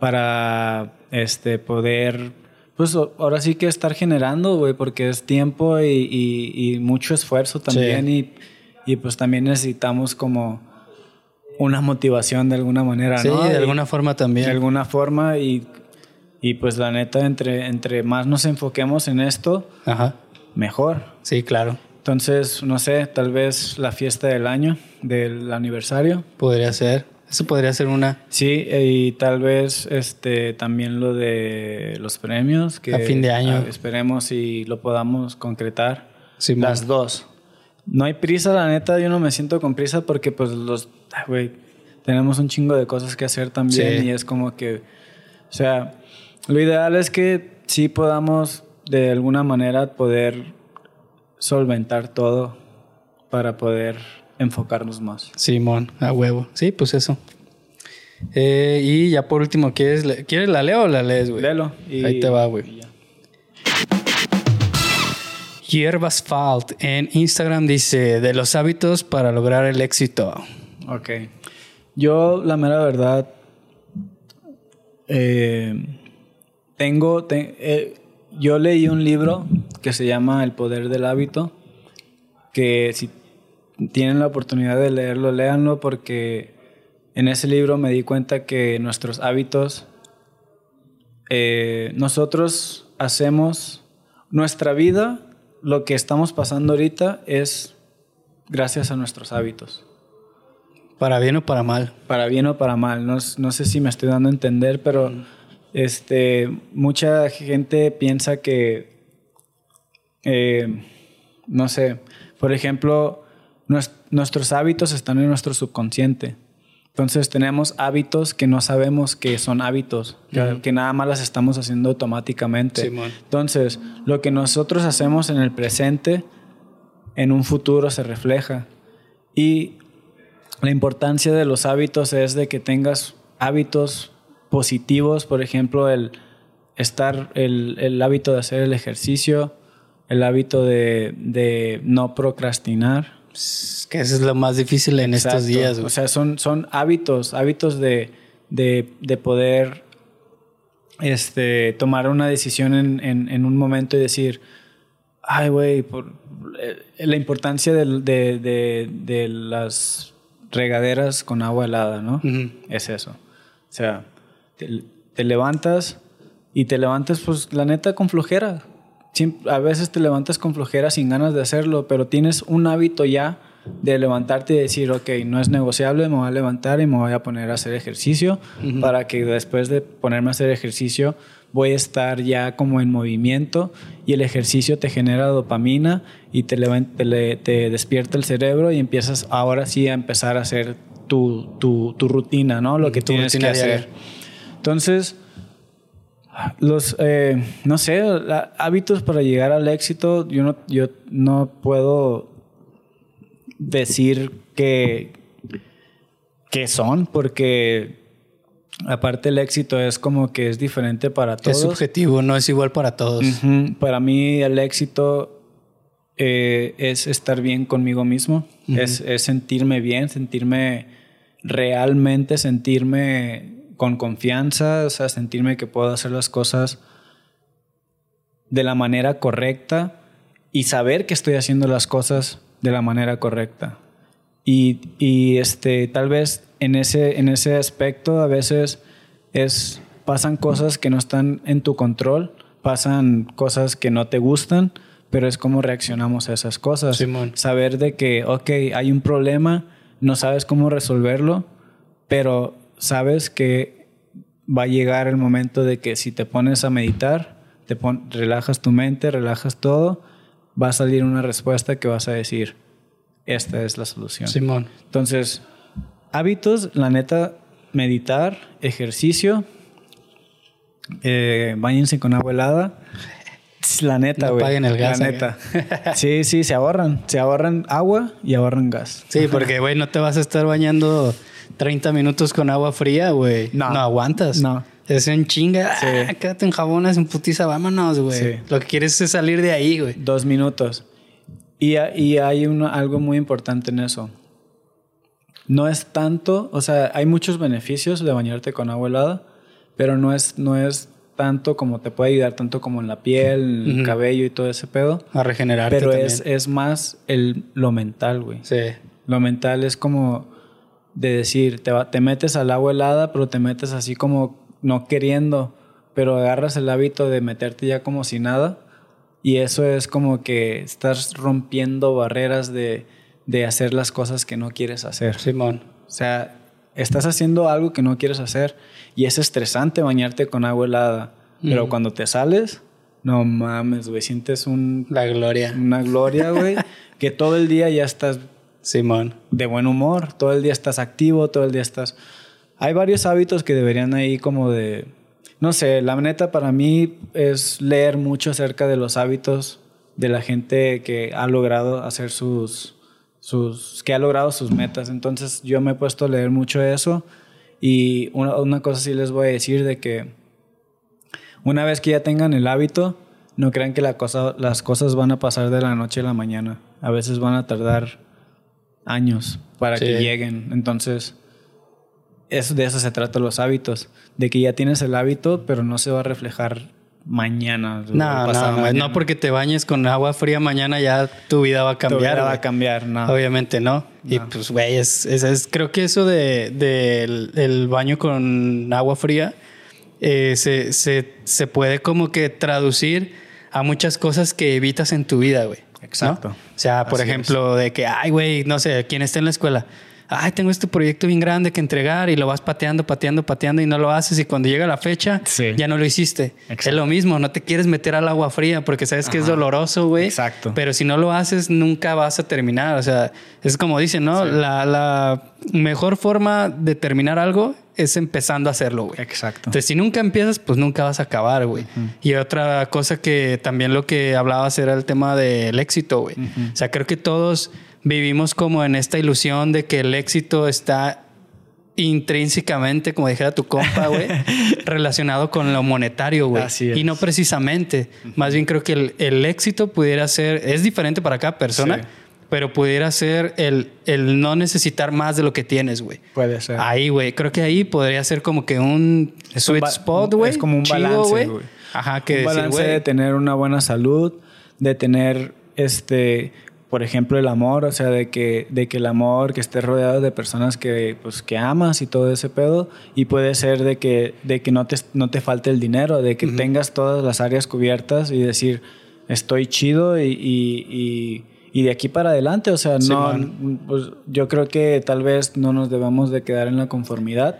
para este, poder, pues ahora sí que estar generando, güey, porque es tiempo y, y- y mucho esfuerzo también y, y pues también necesitamos como una motivación de alguna manera, Sí, ¿no? de Y- alguna forma también. de alguna forma y, y pues la neta, entre, entre más nos enfoquemos en esto, Ajá. Mejor. Sí, claro. Entonces, no sé, tal vez la fiesta del año, del aniversario. Podría ser. Eso podría ser una. Sí, y tal vez este también lo de los premios que A fin de año. ah, esperemos y lo podamos concretar. Simón. Las dos. No hay prisa, la neta, yo no me siento con prisa porque pues los ah, güey, tenemos un chingo de cosas que hacer también Sí. y es como que o sea, lo ideal es que sí podamos de alguna manera poder solventar todo para poder enfocarnos más. Simón, a huevo. Sí, pues eso. Eh, y ya por último, ¿quieres, le- ¿quieres la leo o la lees, güey? Léelo y- Ahí te va, güey. y ya. Hierbasfalt en Instagram dice: De los hábitos para lograr el éxito. Ok. Yo, la mera verdad, eh, tengo, te- eh, yo leí un libro que se llama El Poder del Hábito, que si tienen la oportunidad de leerlo, léanlo porque en ese libro me di cuenta que nuestros hábitos, eh, nosotros hacemos nuestra vida, lo que estamos pasando ahorita es gracias a nuestros hábitos Para bien o para mal. para bien o para mal. No, no sé si me estoy dando a entender, pero este, mucha gente piensa que, eh, no sé, por ejemplo, nues- nuestros hábitos están en nuestro subconsciente. Entonces tenemos hábitos que no sabemos que son hábitos, que, nada más las estamos haciendo automáticamente. Simón. Entonces, lo que nosotros hacemos en el presente, en un futuro se refleja. Y la importancia de los hábitos es de que tengas hábitos positivos, por ejemplo, el estar el, el hábito de hacer el ejercicio, el hábito de, de no procrastinar. Es que eso es lo más difícil en estos días, O güey. sea, son, son hábitos, hábitos de, de, de poder este, tomar una decisión en, en, en un momento y decir, ay, güey, por eh, la importancia de, de, de las regaderas con agua helada, ¿no? Es eso. O sea, te, te levantas y te levantas, pues, la neta, con flojera. A veces te levantas con flojera sin ganas de hacerlo, pero tienes un hábito ya de levantarte y decir, ok, no es negociable, me voy a levantar y me voy a poner a hacer ejercicio para que después de ponerme a hacer ejercicio voy a estar ya como en movimiento y el ejercicio te genera dopamina y te, despierta el cerebro y empiezas ahora sí a empezar a hacer tu, tu, tu rutina, ¿no? Lo que Tu tienes que hacer. Entonces, los, eh, no sé, la- hábitos para llegar al éxito, yo no, yo no puedo decir que, que son, porque aparte el éxito es como que es diferente para todos. Es subjetivo, no es igual para todos. Para mí el éxito eh, es estar bien conmigo mismo, es, es sentirme bien, sentirme realmente, sentirme con confianza, o sea, sentirme que puedo hacer las cosas de la manera correcta y saber que estoy haciendo las cosas de la manera correcta. Y, y, este, tal vez en ese, en ese aspecto a veces es, pasan cosas que no están en tu control, pasan cosas que no te gustan, pero es como reaccionamos a esas cosas. Simón. Saber de que, ok, hay un problema, no sabes cómo resolverlo, pero sabes que va a llegar el momento de que si te pones a meditar, te pon- relajas tu mente, relajas todo, va a salir una respuesta que vas a decir, esta es la solución. Simón. Entonces, hábitos, la neta, meditar, ejercicio, eh, bañense con agua helada. La neta, No güey. paguen el gas, La neta. Sí, sí, se ahorran. Se ahorran agua y ahorran gas. Sí, porque, güey, no te vas a estar bañando 30 minutos con agua fría, güey. No. No. aguantas. No. Es en chinga. Sí. Ah, quédate en jabonas, en putiza, vámonos, güey. Sí. Lo que quieres es salir de ahí, güey. Dos minutos. Y, y hay algo muy importante en eso. No es tanto, o sea, hay muchos beneficios de bañarte con agua helada, pero no es, no es tanto como te puede ayudar, tanto como en la piel, en el cabello y todo ese pedo. A regenerarte Pero también. es, es más el, lo mental, güey. Sí. Lo mental es como de decir, te, va- te metes al agua helada, pero te metes así como no queriendo, pero agarras el hábito de meterte ya como si nada. Y eso es como que estás rompiendo barreras de, de hacer las cosas que no quieres hacer. Simón. O sea, estás haciendo algo que no quieres hacer y es estresante bañarte con agua helada. Pero Ujú. cuando te sales, no mames, güey, sientes un, La gloria. una gloria, güey, que todo el día ya estás Simón. de buen humor, todo el día estás activo, todo el día estás... Hay varios hábitos que deberían ahí como de... No sé, la neta para mí es leer mucho acerca de los hábitos de la gente que ha logrado hacer sus... sus que ha logrado sus metas. Entonces yo me he puesto a leer mucho eso y una, una cosa sí les voy a decir de que una vez que ya tengan el hábito, no crean que la cosa, las cosas van a pasar de la noche a la mañana. A veces van a tardar años para que lleguen. Entonces, eso, de eso se trata los hábitos. De que ya tienes el hábito, pero no se va a reflejar mañana. No, no, no, mañana. no porque te bañes con agua fría mañana ya tu vida va a Tu cambiar. vida va a cambiar, no. Obviamente no. Y pues, güey, es, es- es- creo que eso de, del el baño con agua fría eh, se, se, se puede como que traducir a muchas cosas que evitas en tu vida, güey. ¿No? Exacto. O sea, por Así ejemplo, de que, ay, güey, no sé, quien está en la escuela. Ay, tengo este proyecto bien grande que entregar y lo vas pateando, pateando, pateando y no lo haces y cuando llega la fecha Sí. ya no lo hiciste. Exacto. Es lo mismo, no te quieres meter al agua fría porque sabes que es doloroso, güey. Exacto. Pero si no lo haces, nunca vas a terminar. O sea, es como dicen, ¿no? La, la mejor forma de terminar algo es empezando a hacerlo, güey. Exacto. Entonces, si nunca empiezas, pues nunca vas a acabar, güey. Y otra cosa que también lo que hablabas era el tema del éxito, güey. O sea, creo que todos vivimos como en esta ilusión de que el éxito está intrínsecamente, como dijera tu compa, güey, relacionado con lo monetario, güey. Así es. Y no precisamente. Más bien creo que el, el éxito pudiera ser, es diferente para cada persona, Sí. Pero pudiera ser el, el no necesitar más de lo que tienes, güey. Puede ser. Ahí, güey. Creo que ahí podría ser como que un Es sweet spot, güey. Es como un chido, balance, güey. Ajá, que un decir, balance de tener una buena salud, de tener este, por ejemplo, el amor, o sea, de que, de que el amor, que estés rodeado de personas que, pues, que amas y todo ese pedo, y puede ser de que, de que no te, no te falte el dinero, de que tengas todas las áreas cubiertas y decir, estoy chido y, y, y- y de aquí para adelante, o sea, no, pues, yo creo que tal vez no nos debemos de quedar en la conformidad,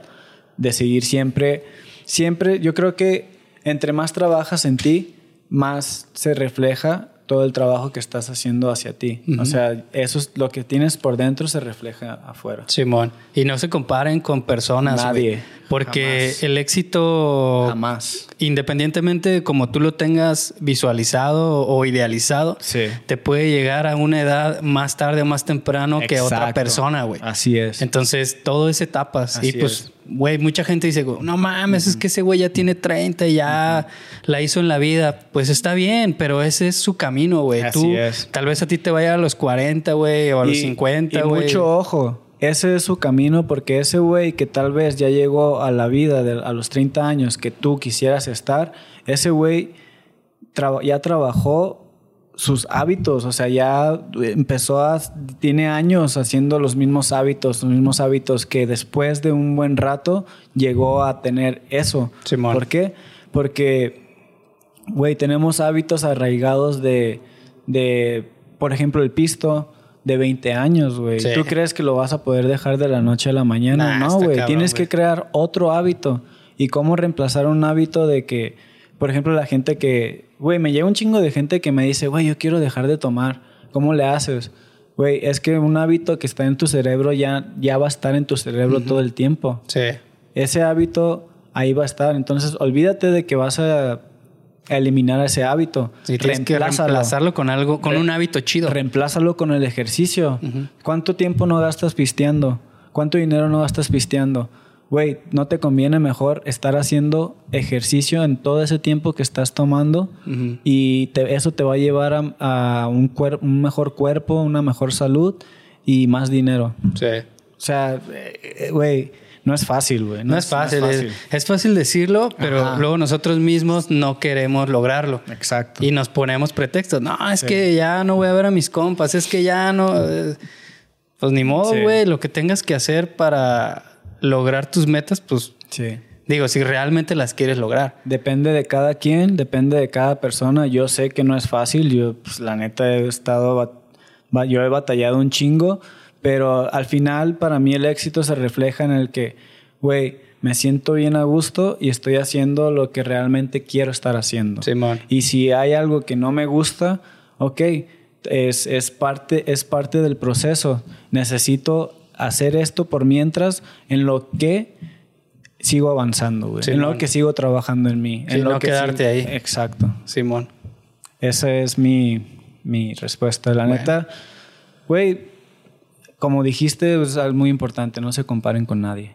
de seguir siempre, siempre, yo creo que entre más trabajas en ti, más se refleja todo el trabajo que estás haciendo hacia ti. O sea, eso es lo que tienes por dentro se refleja afuera. Simón. Y no se comparen con personas, Nadie. Porque Jamás. el éxito, Jamás. independientemente de como tú lo tengas visualizado o idealizado, Sí. te puede llegar a una edad más tarde o más temprano que otra persona, güey. Así es. Entonces, todo es etapas. Así y pues, es. güey, mucha gente dice, no mames, es que ese güey ya tiene 30 y ya la hizo en la vida. Pues está bien, pero ese es su camino, güey. Así Tú, es. tal vez a ti te vaya a los 40, güey, o a los Y- 50, Y güey. mucho ojo. Ese es su camino porque ese güey que tal vez ya llegó a la vida de, a los 30 años que tú quisieras estar, ese güey ya trabajó sus hábitos, o sea, ya empezó a, tiene años haciendo los mismos hábitos, los mismos hábitos que después de un buen rato llegó a tener eso. Simón. ¿Por qué? Porque Güey, tenemos hábitos arraigados de, de, por ejemplo, el pisto de 20 años, güey. Sí. ¿Tú crees que lo vas a poder dejar de la noche a la mañana? Nah, no, güey. Tienes que crear otro hábito. ¿Y cómo reemplazar un hábito de que, por ejemplo, la gente que, güey, me llega un chingo de gente que me dice, güey, yo quiero dejar de tomar. ¿Cómo le haces? Güey, es que un hábito que está en tu cerebro ya, ya va a estar en tu cerebro todo el tiempo Sí. ese hábito ahí va a estar. Entonces, olvídate de que vas a eliminar ese hábito. Y tienes que reemplazarlo con algo, con Re- un hábito chido. Reemplázalo con el ejercicio. ¿Cuánto tiempo no gastas pisteando? ¿Cuánto dinero no gastas pisteando? Güey, ¿no te conviene mejor estar haciendo ejercicio en todo ese tiempo que estás tomando? Ujú. Y te- eso te va a llevar a, a un, un mejor cuerpo, una mejor salud y más dinero. Sí. O sea, eh, güey, no es fácil, güey. No, es fácil, es, es fácil decirlo, pero Ajá. luego nosotros mismos no queremos lograrlo. Exacto. Y nos ponemos pretextos. No, es que ya no voy a ver a mis compas, es que ya no. eh, Pues ni modo, Sí. güey. Lo que tengas que hacer para lograr tus metas, pues Sí. digo, si realmente las quieres lograr. Depende de cada quien, depende de cada persona. Yo sé que no es fácil. Yo, pues, la neta, he estado. Yo he batallado un chingo. Pero al final, para mí, el éxito se refleja en el que, güey, me siento bien a gusto y estoy haciendo lo que realmente quiero estar haciendo. Simón. Y si hay algo que no me gusta, ok, es, es, parte, es parte del proceso. Necesito hacer esto por mientras en lo que sigo avanzando, güey. En lo que sigo trabajando en mí. Sí, en lo no que quedarte sigo- ahí. Exacto. Simón. Esa es mi, mi respuesta. La Bueno. neta, güey, como dijiste, es algo muy importante. No se comparen con nadie.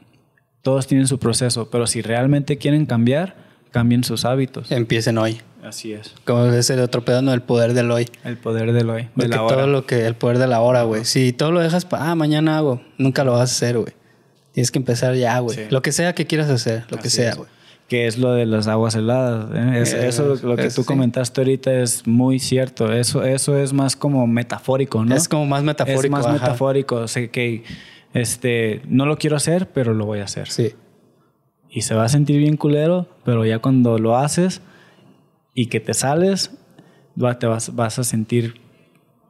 Todos tienen su proceso, pero si realmente quieren cambiar, cambien sus hábitos. Empiecen hoy. Así es. Como es el otro pedo, no, el poder del hoy. El poder del hoy, de Porque la hora. todo lo que, el poder de la hora, güey. Si todo lo dejas para, ah, mañana hago, nunca lo vas a hacer, güey. Tienes que empezar ya, güey. Sí. Lo que sea que quieras hacer, lo que sea, güey. Que es lo de las aguas heladas. ¿eh? Es- Eh, eso lo que es- tú sí. comentaste ahorita es muy cierto. Eso, eso es más como metafórico, ¿no? Es como más metafórico. Es más ajá. metafórico. O sea, que este, no lo quiero hacer, pero lo voy a hacer. Sí. Y se va a sentir bien culero, pero ya cuando lo haces y que te sales, va- te vas, vas a sentir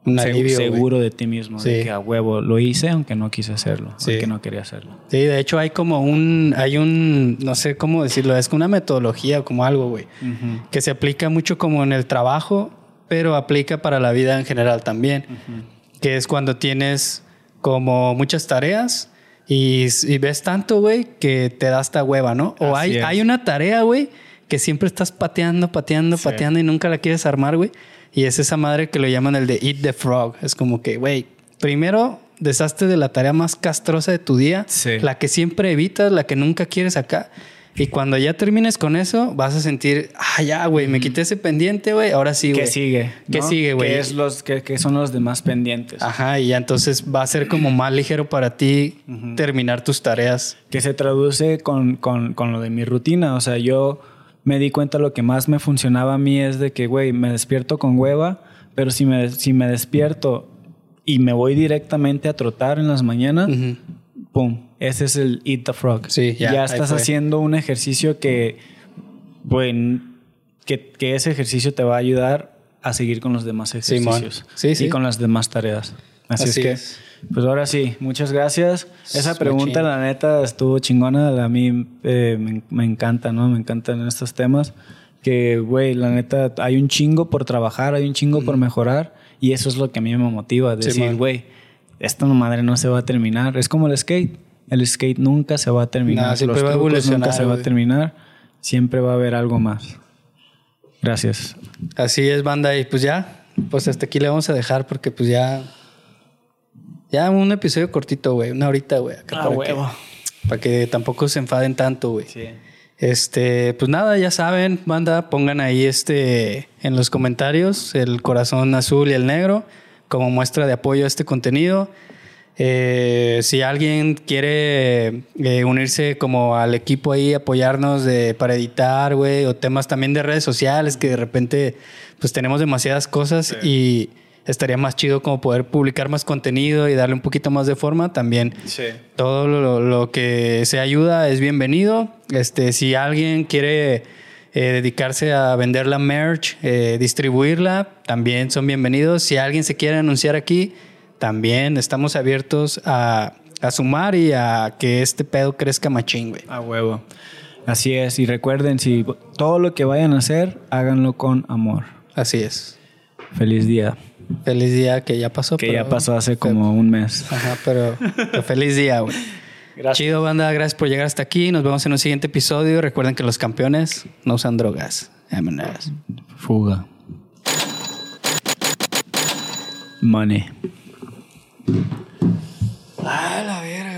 Un alivio, seguro de ti mismo. De Sí. que a huevo lo hice aunque no quise hacerlo. Sí. Aunque no quería hacerlo. Sí, de hecho hay como un, hay un, no sé cómo decirlo, es una metodología, como algo, güey, que se aplica mucho como en el trabajo, pero aplica para la vida en general también, que es cuando tienes como muchas tareas y, y ves tanto, güey, que te da hasta hueva, ¿no? O Así hay, es. hay una tarea, güey, que siempre estás pateando, pateando, Sí. pateando y nunca la quieres armar, güey. Y es esa madre que lo llaman el de Eat the Frog. Es como que, güey, primero deshazte de la tarea más castrosa de tu día, Sí. la que siempre evitas, la que nunca quieres acá. Y cuando ya termines con eso, vas a sentir, ah, ya, güey, me quité ese pendiente, güey, ahora sí, güey. ¿Qué sigue? ¿Qué no? sigue, güey? ¿Qué, qué, son los demás pendientes? Ajá, y ya entonces va a ser como más ligero para ti terminar tus tareas. Que se traduce con, con, con lo de mi rutina. O sea, yo me di cuenta lo que más me funcionaba a mí es de que, güey, me despierto con hueva, pero si me, si me despierto y me voy directamente a trotar en las mañanas, pum, ese es el Eat the Frog. Sí, ya, ahí estás haciendo un ejercicio que, bueno, que, que ese ejercicio te va a ayudar a seguir con los demás ejercicios Sí, sí. y con las demás tareas. Así, Así es que, es. Pues ahora sí, muchas gracias. Esa pregunta, la neta, estuvo chingona. A mí eh, me, me encanta, ¿no? Me encantan estos temas. Que, güey, la neta, hay un chingo por trabajar, hay un chingo por mejorar. Y eso es lo que a mí me motiva. Decir, güey, esta madre no se va a terminar. Es como el skate. El skate nunca se va a terminar. Siempre Los va trucos nunca se va a terminar. Siempre va a haber algo más. Gracias. Así es, banda. Y pues ya, pues hasta aquí le vamos a dejar porque pues ya... Ya un episodio cortito, güey. Una horita, güey. acá Ah, para para que tampoco se enfaden tanto, güey. Sí. Este, pues nada, ya saben, banda, pongan ahí este en los comentarios el corazón azul y el negro como muestra de apoyo a este contenido. Eh, si alguien quiere eh, unirse como al equipo ahí, apoyarnos de, para editar, güey, o temas también de redes sociales, que de repente pues tenemos demasiadas cosas y estaría más chido como poder publicar más contenido y darle un poquito más de forma también. Sí. Todo lo, lo que se ayuda es bienvenido. Este, si alguien quiere eh, dedicarse a vender la merch, eh, distribuirla, también son bienvenidos. Si alguien se quiere anunciar aquí, también estamos abiertos a, a sumar y a que este pedo crezca machín, güey. A huevo. Así es. Y recuerden, si todo lo que vayan a hacer, háganlo con amor. Así es. Feliz día. Feliz día que ya pasó. Que pero- ya pasó hace como un mes. Ajá, pero, pero feliz día, güey. Chido, banda. Gracias por llegar hasta aquí. Nos vemos en un siguiente episodio. Recuerden que los campeones no usan drogas. Vámonos. Fuga. Money. Ah, la verga.